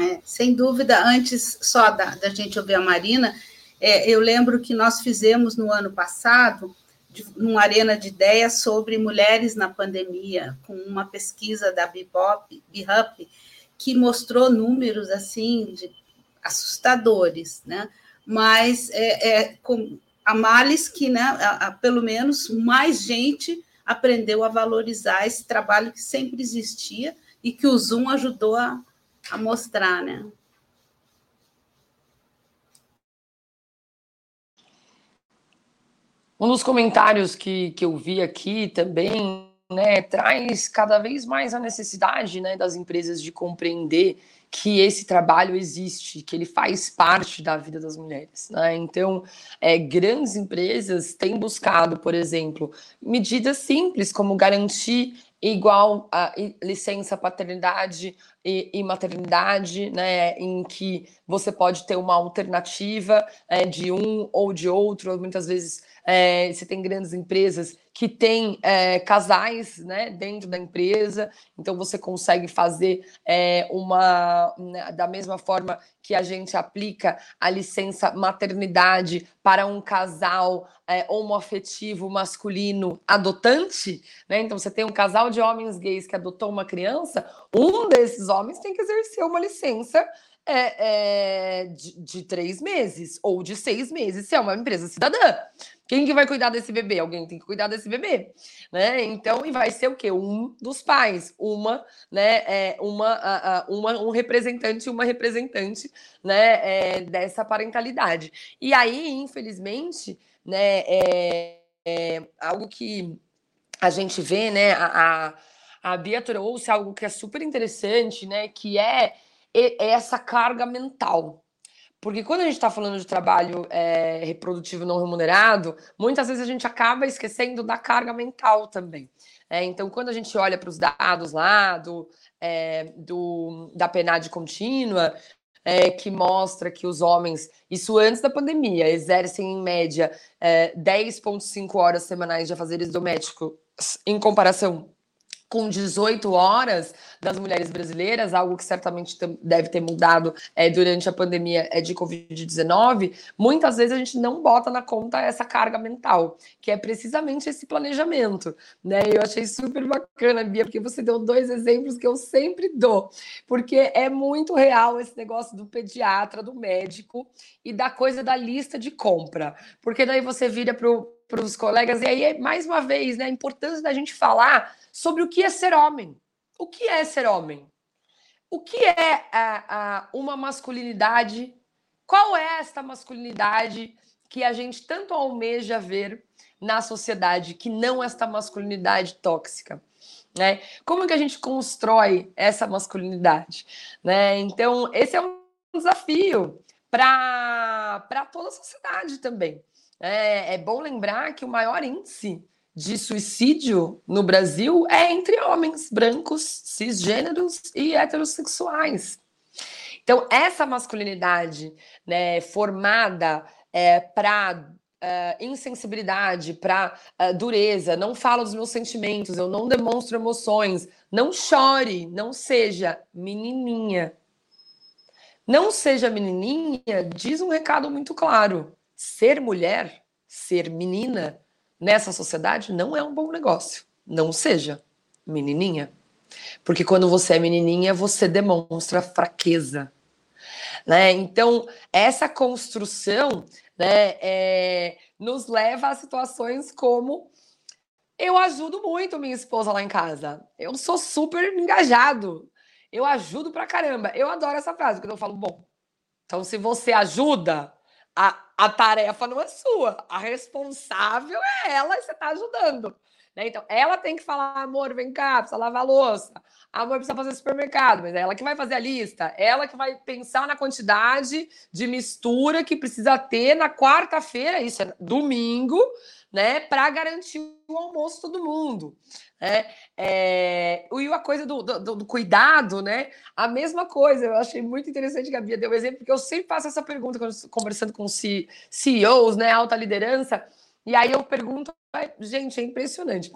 É, sem dúvida, antes só da, da gente ouvir a Marina, é, eu lembro que nós fizemos no ano passado, numa arena de ideias sobre mulheres na pandemia, com uma pesquisa da Bibop, Bihup, que mostrou números assim de, assustadores, né? Mas é, é com, a males que, né, a, a, pelo menos, mais gente aprendeu a valorizar esse trabalho que sempre existia e que o Zoom ajudou a, a mostrar, né? Um dos comentários que, que eu vi aqui também né, traz cada vez mais a necessidade né, das empresas de compreender que esse trabalho existe, que ele faz parte da vida das mulheres. Né? Então, é, grandes empresas têm buscado, por exemplo, medidas simples como garantir igual a licença paternidade e, e, maternidade, né, em que você pode ter uma alternativa é, de um ou de outro. Muitas vezes é, você tem grandes empresas que têm é, casais né, dentro da empresa, então você consegue fazer é, uma né, da mesma forma que a gente aplica a licença maternidade para um casal é, homoafetivo masculino adotante, né? Então você tem um casal de homens gays que adotou uma criança, um desses homens tem que exercer uma licença é, é, de, de, três meses ou de seis meses, se é uma empresa cidadã. Quem que vai cuidar desse bebê? Alguém tem que cuidar desse bebê, né? Então, e vai ser o quê? Um dos pais, uma, né? É, uma, uma, um representante, uma representante, né? É, dessa parentalidade. E aí, infelizmente, né? É, é algo que a gente vê, né? A, a, a Bia trouxe algo que é super interessante, né? Que é essa carga mental. Porque quando a gente está falando de trabalho é, reprodutivo não remunerado, muitas vezes a gente acaba esquecendo da carga mental também. É, então, quando a gente olha para os dados lá do, é, do, da PNAD contínua, é, que mostra que os homens, isso antes da pandemia, exercem em média é, 10,5 horas semanais de afazeres domésticos em comparação com 18 horas das mulheres brasileiras, algo que certamente deve ter mudado é, durante a pandemia é, de Covid-19, muitas vezes a gente não bota na conta essa carga mental, que é precisamente esse planejamento. Né? Eu achei super bacana, Bia, porque você deu dois exemplos que eu sempre dou, porque é muito real esse negócio do pediatra, do médico e da coisa da lista de compra. Porque daí você vira para os colegas, e aí, mais uma vez, né, a importância da gente falar sobre o que é ser homem. O que é ser homem? O que é a, a, uma masculinidade? Qual é esta masculinidade que a gente tanto almeja ver na sociedade, que não esta masculinidade tóxica? Né? Como que a gente constrói essa masculinidade? Né? Então, esse é um desafio para toda a sociedade também. É, é bom lembrar que o maior índice de suicídio no Brasil é entre homens brancos, cisgêneros e heterossexuais. Então, essa masculinidade né, formada é, para é, insensibilidade, para é, dureza, não falo dos meus sentimentos, eu não demonstro emoções, não chore, não seja menininha. Não seja menininha diz um recado muito claro. Ser mulher, ser menina, nessa sociedade não é um bom negócio. Não seja menininha. Porque quando você é menininha, você demonstra fraqueza. Né? Então, essa construção né, é, nos leva a situações como eu ajudo muito minha esposa lá em casa. Eu sou super engajado. Eu ajudo pra caramba. Eu adoro essa frase, porque eu falo, bom, então se você ajuda, a, a tarefa não é sua, a responsável é ela e você está ajudando. Né? Então, ela tem que falar, amor, vem cá, precisa lavar louça. Amor, precisa fazer supermercado, mas é ela que vai fazer a lista, ela que vai pensar na quantidade de mistura que precisa ter na quarta-feira, isso é domingo, né, para garantir o almoço todo mundo. Né? É, e a coisa do, do, do, cuidado, né? A mesma coisa, eu achei muito interessante que a Bia deu um exemplo, porque eu sempre faço essa pergunta conversando com CEOs, né, alta liderança, e aí eu pergunto, gente, é impressionante.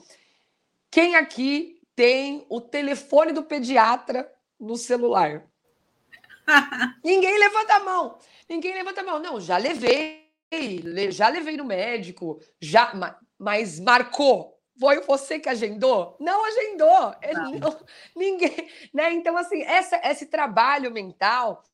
Quem aqui tem o telefone do pediatra no celular? [laughs] Ninguém levanta a mão. Ninguém levanta a mão. Não, já levei, já levei no médico, já, mas marcou foi você que agendou? Não agendou. É não, [laughs] ninguém, né? Então, assim, essa, esse trabalho mental,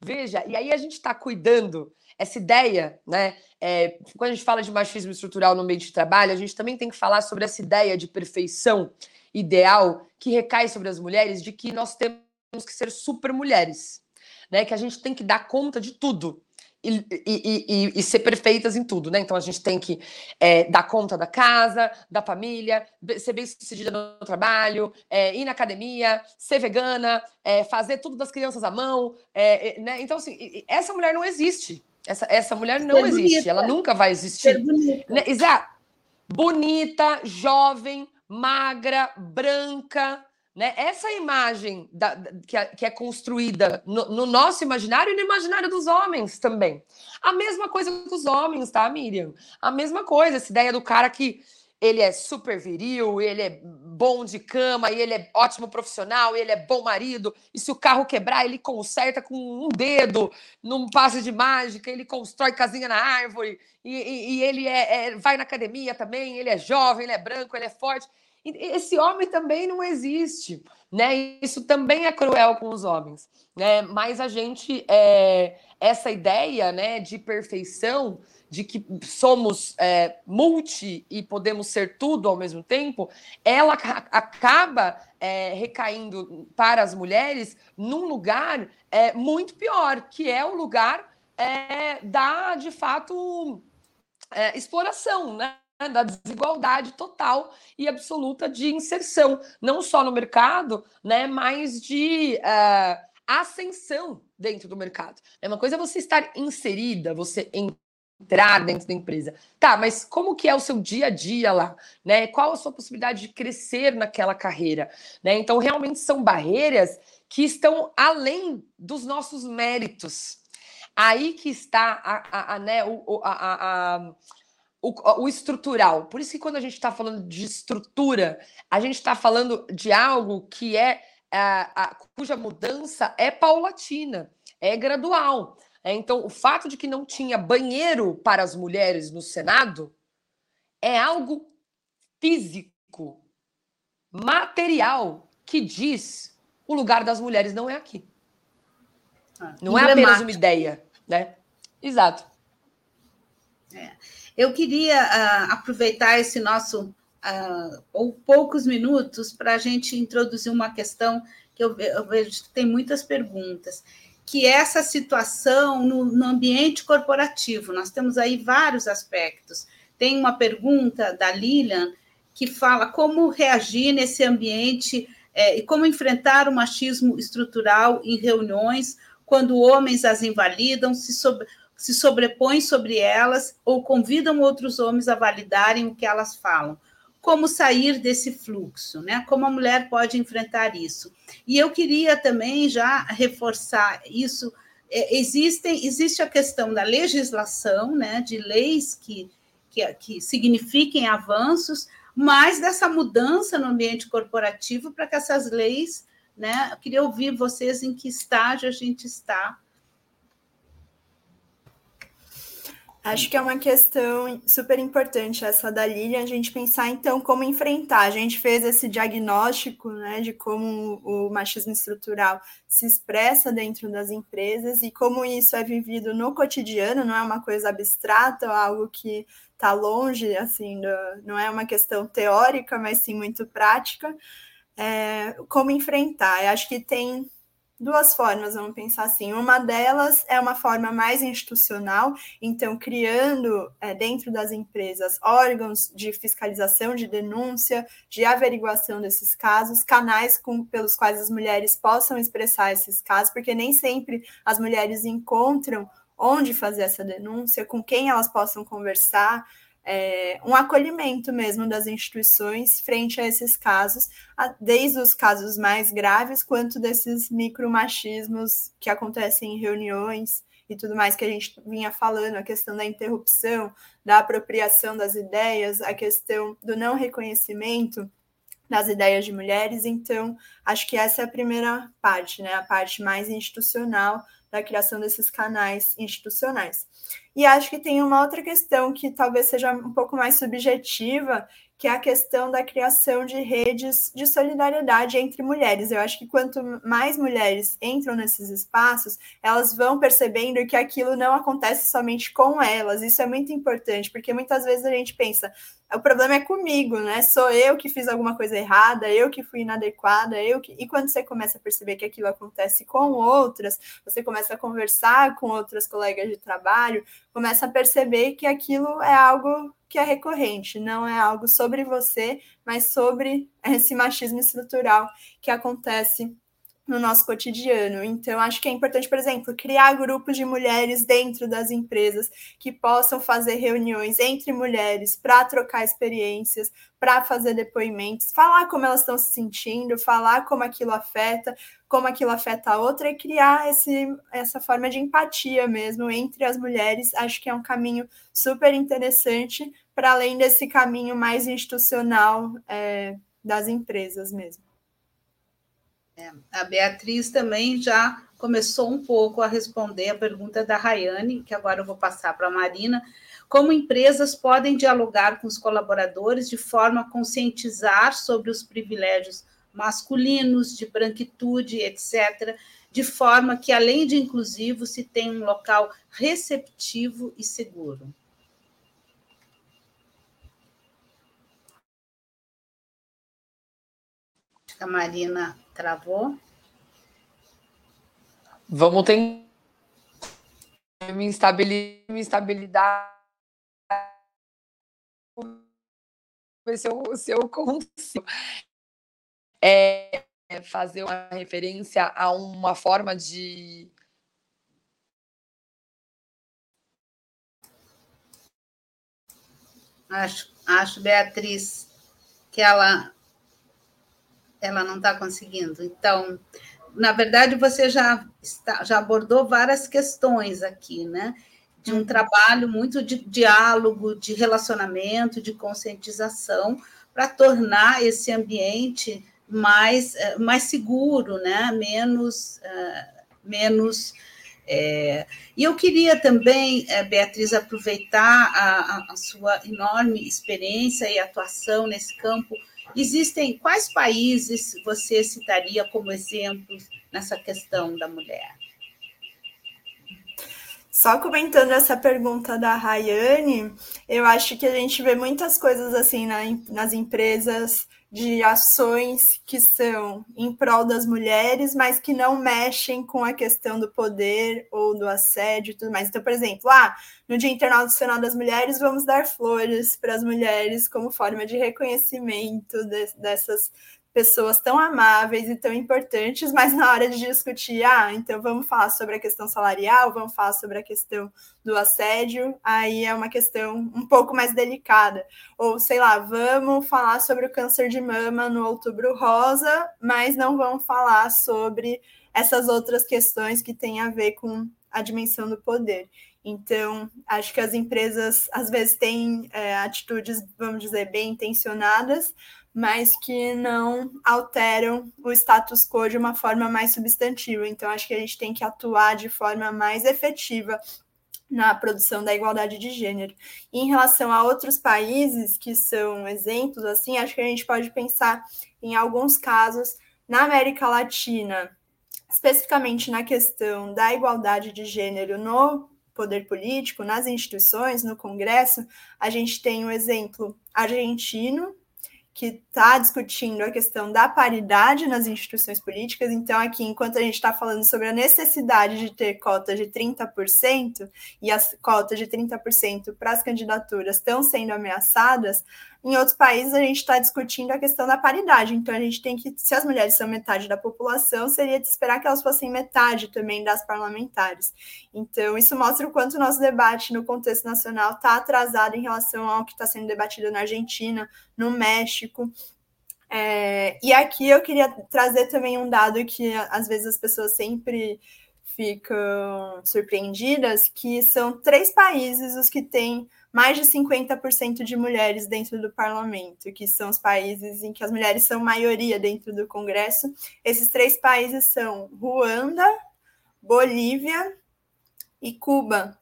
veja, e aí a gente está cuidando, essa ideia, né? É, quando a gente fala de machismo estrutural no meio de trabalho, a gente também tem que falar sobre essa ideia de perfeição ideal que recai sobre as mulheres, de que nós temos que ser super mulheres, né? Que a gente tem que dar conta de tudo e, e, e, e, ser perfeitas em tudo, né? Então a gente tem que é, dar conta da casa, da família, ser bem sucedida no trabalho, é, ir na academia, ser vegana, é, fazer tudo das crianças à mão, é, é, né? Então, assim, essa mulher não existe. Essa, essa mulher não ser existe, bonita. ela nunca vai existir. Né? Exato. Bonita, jovem, magra, branca, né? Essa imagem da, que, é, que, é, construída no, no, nosso imaginário e no imaginário dos homens também. A mesma coisa dos homens, tá, Miriam? A mesma coisa, essa ideia do cara que ele é super viril, ele é bom de cama, ele é ótimo profissional, ele é bom marido, e se o carro quebrar, ele conserta com um dedo, num passe de mágica, ele constrói casinha na árvore, e, e, e ele é, é, vai na academia também, ele é jovem, ele é branco, ele é forte. Esse homem também não existe, né? Isso também é cruel com os homens, né? Mas a gente é, essa ideia, né, de perfeição, de que somos é, multi e podemos ser tudo ao mesmo tempo, ela acaba é, recaindo para as mulheres num lugar é, muito pior, que é o lugar é, da, de fato, é, exploração, né? Da desigualdade total e absoluta de inserção, não só no mercado, né, mas de uh, ascensão dentro do mercado. É uma coisa você estar inserida, você entrar dentro da empresa. Tá, mas como que é o seu dia a dia lá, né? Qual a sua possibilidade de crescer naquela carreira, né? Então realmente são barreiras que estão além dos nossos méritos. Aí que está a, a, a né, o, a, a o, o, estrutural. Por isso que quando a gente está falando de estrutura, a gente está falando de algo que é a, a, cuja mudança é paulatina, é gradual. É, então, o fato de que não tinha banheiro para as mulheres no Senado é algo físico, material, que diz o lugar das mulheres não é aqui. Ah, não é apenas uma ideia, né? Exato. É. Eu queria uh, aproveitar esse nosso uh, ou poucos minutos para a gente introduzir uma questão que eu, eu, vejo que tem muitas perguntas, que é essa situação no, no ambiente corporativo. Nós temos aí vários aspectos. Tem uma pergunta da Lilian que fala como reagir nesse ambiente é, e como enfrentar o machismo estrutural em reuniões quando homens as invalidam, se sobre, se sobrepõem sobre elas ou convidam outros homens a validarem o que elas falam. Como sair desse fluxo, né? Como a mulher pode enfrentar isso? E eu queria também já reforçar isso. É, existem, existe a questão da legislação, né? De leis que, que, que signifiquem avanços, mas dessa mudança no ambiente corporativo para que essas leis, né? Eu queria ouvir vocês em que estágio a gente está Acho que é uma questão super importante essa da Lilian, a gente pensar então como enfrentar. A gente fez esse diagnóstico né, de como o machismo estrutural se expressa dentro das empresas e como isso é vivido no cotidiano, não é uma coisa abstrata, algo que está longe, assim, do, não é uma questão teórica, mas sim muito prática. É, como enfrentar? Eu acho que tem duas formas, vamos pensar assim. Uma delas é uma forma mais institucional, então criando é, dentro das empresas órgãos de fiscalização, de denúncia, de averiguação desses casos, canais com, pelos quais as mulheres possam expressar esses casos, porque nem sempre as mulheres encontram onde fazer essa denúncia, com quem elas possam conversar é, um acolhimento mesmo das instituições frente a esses casos, desde os casos mais graves, quanto desses micromachismos que acontecem em reuniões e tudo mais que a gente vinha falando, a questão da interrupção, da apropriação das ideias, a questão do não reconhecimento das ideias de mulheres. Então, acho que essa é a primeira parte, né? A parte mais institucional da criação desses canais institucionais. E acho que tem uma outra questão que talvez seja um pouco mais subjetiva, que é a questão da criação de redes de solidariedade entre mulheres. Eu acho que quanto mais mulheres entram nesses espaços, elas vão percebendo que aquilo não acontece somente com elas. Isso é muito importante, porque muitas vezes a gente pensa, o problema é comigo, né? Sou eu que fiz alguma coisa errada, eu que fui inadequada, eu que. E quando você começa a perceber que aquilo acontece com outras, você começa a conversar com outras colegas de trabalho, começa a perceber que aquilo é algo que é recorrente, não é algo sobre você, mas sobre esse machismo estrutural que acontece no nosso cotidiano. Então, acho que é importante, por exemplo, criar grupos de mulheres dentro das empresas que possam fazer reuniões entre mulheres para trocar experiências, para fazer depoimentos, falar como elas estão se sentindo, falar como aquilo afeta, como aquilo afeta a outra e criar esse, essa forma de empatia mesmo entre as mulheres. Acho que é um caminho super interessante para além desse caminho mais institucional é, das empresas mesmo. É, a Beatriz também já começou um pouco a responder a pergunta da Rayane, que agora eu vou passar para a Marina. Como empresas podem dialogar com os colaboradores de forma a conscientizar sobre os privilégios masculinos, de branquitude, etc., de forma que, além de inclusivo, se tenha um local receptivo e seguro? A Marina Travou? Vamos ter minha instabilidade. Ver se eu, se eu consigo. É fazer uma referência a uma forma de. Acho, acho, Beatriz, que ela ela não está conseguindo. Então, na verdade, você já, está, já abordou várias questões aqui, né? De um uhum. trabalho muito de diálogo, de relacionamento, de conscientização, para tornar esse ambiente mais, eh, mais seguro, né? menos. Uh, menos é, e eu queria também, eh, Beatriz, aproveitar a, a, sua enorme experiência e atuação nesse campo Existem quais países você citaria como exemplos nessa questão da mulher? Só comentando essa pergunta da Rayane, eu acho que a gente vê muitas coisas assim na, nas empresas de ações que são em prol das mulheres, mas que não mexem com a questão do poder ou do assédio e tudo mais. Então, por exemplo, ah, no Dia Internacional das Mulheres, vamos dar flores para as mulheres como forma de reconhecimento de, dessas pessoas tão amáveis e tão importantes, mas na hora de discutir, ah, então vamos falar sobre a questão salarial, vamos falar sobre a questão do assédio, aí é uma questão um pouco mais delicada. Ou, sei lá, vamos falar sobre o câncer de mama no Outubro Rosa, mas não vamos falar sobre essas outras questões que têm a ver com a dimensão do poder. Então, acho que as empresas às vezes têm é, atitudes, vamos dizer, bem intencionadas, mas que não alteram o status quo de uma forma mais substantiva. Então, acho que a gente tem que atuar de forma mais efetiva na produção da igualdade de gênero. E em relação a outros países que são exemplos, assim, acho que a gente pode pensar em alguns casos na América Latina, especificamente na questão da igualdade de gênero no poder político, nas instituições, no Congresso, a gente tem o exemplo argentino, que está discutindo a questão da paridade nas instituições políticas. Então, aqui, enquanto a gente está falando sobre a necessidade de ter cota de 30%, e as cotas de 30% para as candidaturas estão sendo ameaçadas, em outros países a gente está discutindo a questão da paridade. Então, a gente tem que, se as mulheres são metade da população, seria de esperar que elas fossem metade também das parlamentares. Então, isso mostra o quanto o nosso debate no contexto nacional está atrasado em relação ao que está sendo debatido na Argentina, no México. É, e aqui eu queria trazer também um dado que às vezes as pessoas sempre ficam surpreendidas, que são três países os que têm mais de 50% de mulheres dentro do parlamento, que são os países em que as mulheres são maioria dentro do Congresso. Esses três países são Ruanda, Bolívia e Cuba.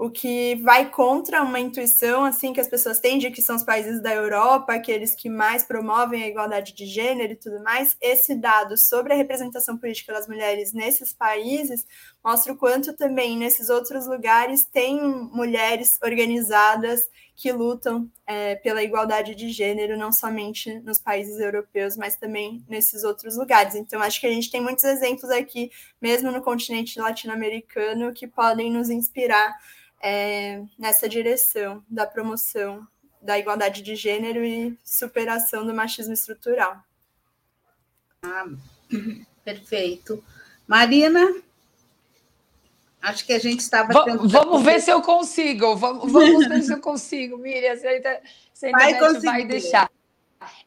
O que vai contra uma intuição assim que as pessoas têm de que são os países da Europa, aqueles que mais promovem a igualdade de gênero e tudo mais. Esse dado sobre a representação política das mulheres nesses países mostra o quanto também nesses outros lugares tem mulheres organizadas que lutam é, pela igualdade de gênero, não somente nos países europeus, mas também nesses outros lugares. Então, acho que a gente tem muitos exemplos aqui, mesmo no continente latino-americano, que podem nos inspirar é, nessa direção da promoção da igualdade de gênero e superação do machismo estrutural. Ah, perfeito. Marina? Acho que a gente estava. vamos ver se eu consigo. Vamos, vamos ver se eu consigo, Miriam. Se a, internet vai, vai deixar.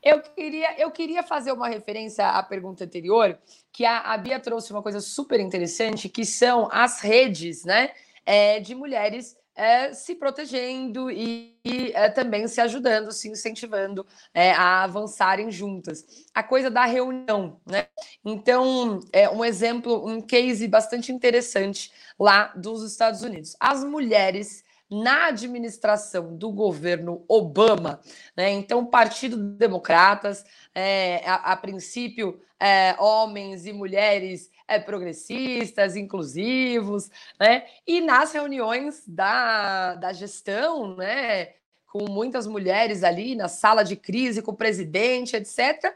Eu queria, eu queria fazer uma referência à pergunta anterior, que a, a Bia trouxe uma coisa super interessante, que são as redes, né? É, de mulheres é, se protegendo e, é, também se ajudando, se incentivando é, a avançarem juntas. A coisa da reunião, né? Então, é um exemplo, um case bastante interessante lá dos Estados Unidos. As mulheres na administração do governo Obama, né? Então, Partido Democratas, é, a, a princípio, é, homens e mulheres é, progressistas, inclusivos, né? E nas reuniões da, da gestão, né? Com muitas mulheres ali na sala de crise, com o presidente, etc.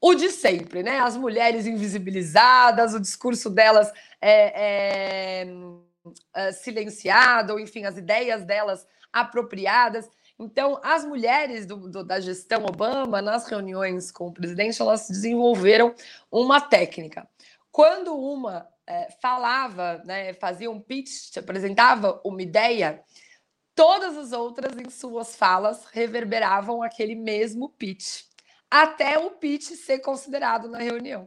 O de sempre, né? As mulheres invisibilizadas, o discurso delas é, é, silenciado, ou enfim, as ideias delas apropriadas. Então, as mulheres do, do, da gestão Obama, nas reuniões com o presidente, elas desenvolveram uma técnica. Quando uma é, falava, né, fazia um pitch, apresentava uma ideia, todas as outras em suas falas reverberavam aquele mesmo pitch, até o pitch ser considerado na reunião.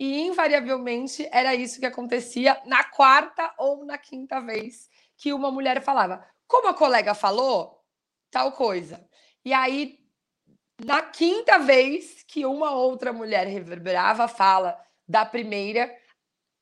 E invariavelmente era isso que acontecia na quarta ou na quinta vez que uma mulher falava. Como a colega falou, tal coisa. E aí, na quinta vez que uma outra mulher reverberava fala da primeira,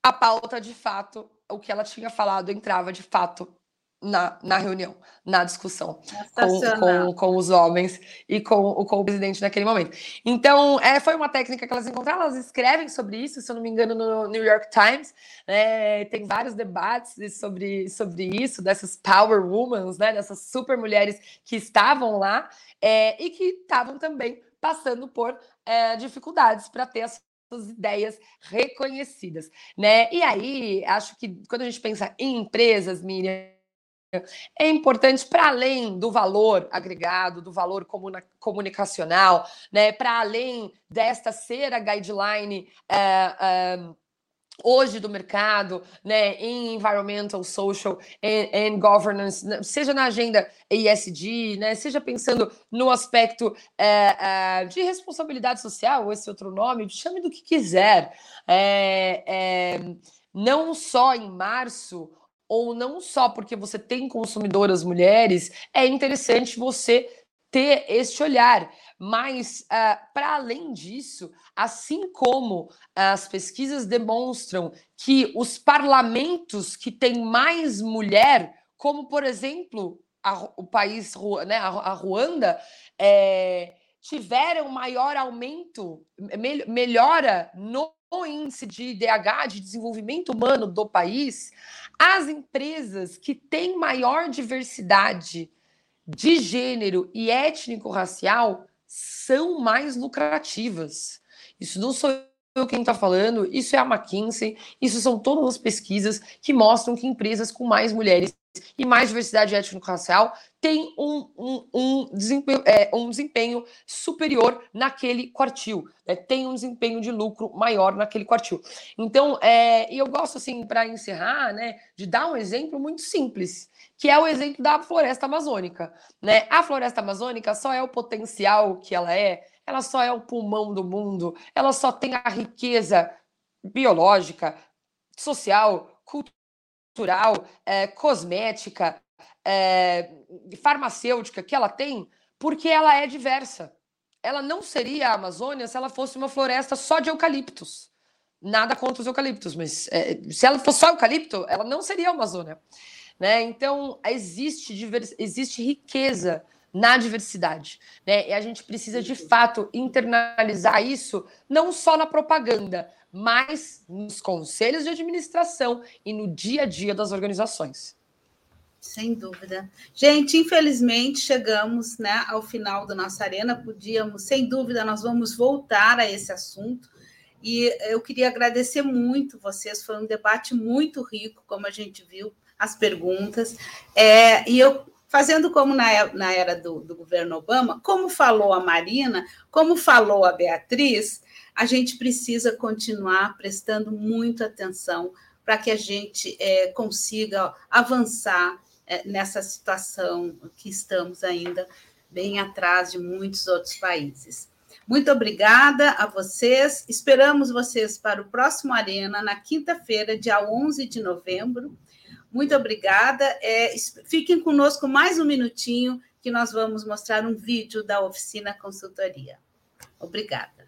a pauta de fato, o que ela tinha falado entrava de fato na, na reunião, na discussão com, com, com, os homens e com, com o presidente naquele momento. Então, é, foi uma técnica que elas encontraram, elas escrevem sobre isso, se eu não me engano, no New York Times. Né, tem vários debates sobre, sobre isso, dessas power women, né, dessas super mulheres que estavam lá é, e que estavam também passando por é, dificuldades para ter as suas ideias reconhecidas, né? E aí, acho que quando a gente pensa em empresas, Miriam, é importante para além do valor agregado, do valor comunicacional, né? Para além desta ser a guideline é, é, hoje do mercado, né, em environmental, social and, and, governance, né, seja na agenda ESG, né, seja pensando no aspecto é, é, de responsabilidade social, ou esse outro nome, chame do que quiser. É, é, não só em março, ou não só porque você tem consumidoras mulheres, é interessante você ter este olhar. Mas, uh, para além disso, assim como as pesquisas demonstram que os parlamentos que têm mais mulher, como por exemplo a, o país, né, a, a Ruanda, é, tiveram maior aumento, me, melhora no índice de IDH, de desenvolvimento humano do país, as empresas que têm maior diversidade de gênero e étnico-racial são mais lucrativas. Isso não sou eu quem está falando, isso é a McKinsey, isso são todas as pesquisas que mostram que empresas com mais mulheres e mais diversidade étnico-racial têm um, um, um, desempenho, é, um desempenho superior naquele quartil, né? tem um desempenho de lucro maior naquele quartil. Então, é, eu gosto, assim, para encerrar, né, de dar um exemplo muito simples que é o exemplo da floresta amazônica. Né? A floresta amazônica só é o potencial que ela é, ela só é o pulmão do mundo, ela só tem a riqueza biológica, social, cultural, é, cosmética, é, farmacêutica que ela tem, porque ela é diversa. Ela não seria a Amazônia se ela fosse uma floresta só de eucaliptos. Nada contra os eucaliptos, mas é, se ela fosse só eucalipto, ela não seria a Amazônia. Né? Então, existe, existe riqueza na diversidade. Né? E a gente precisa, de fato, internalizar isso não só na propaganda, mas nos conselhos de administração e no dia a dia das organizações. Sem dúvida. Gente, infelizmente chegamos né, ao final da nossa arena. Podíamos, sem dúvida, nós vamos voltar a esse assunto. E eu queria agradecer muito vocês. Foi um debate muito rico, como a gente viu, as perguntas. É, e eu fazendo como na, na era do, do, governo Obama, como falou a Marina, como falou a Beatriz, a gente precisa continuar prestando muita atenção para que a gente é, consiga avançar é, nessa situação que estamos ainda bem atrás de muitos outros países. Muito obrigada a vocês. Esperamos vocês para o próximo Arena, na quinta-feira, dia 11 de novembro. Muito obrigada. É, fiquem conosco mais um minutinho, que nós vamos mostrar um vídeo da oficina consultoria. Obrigada.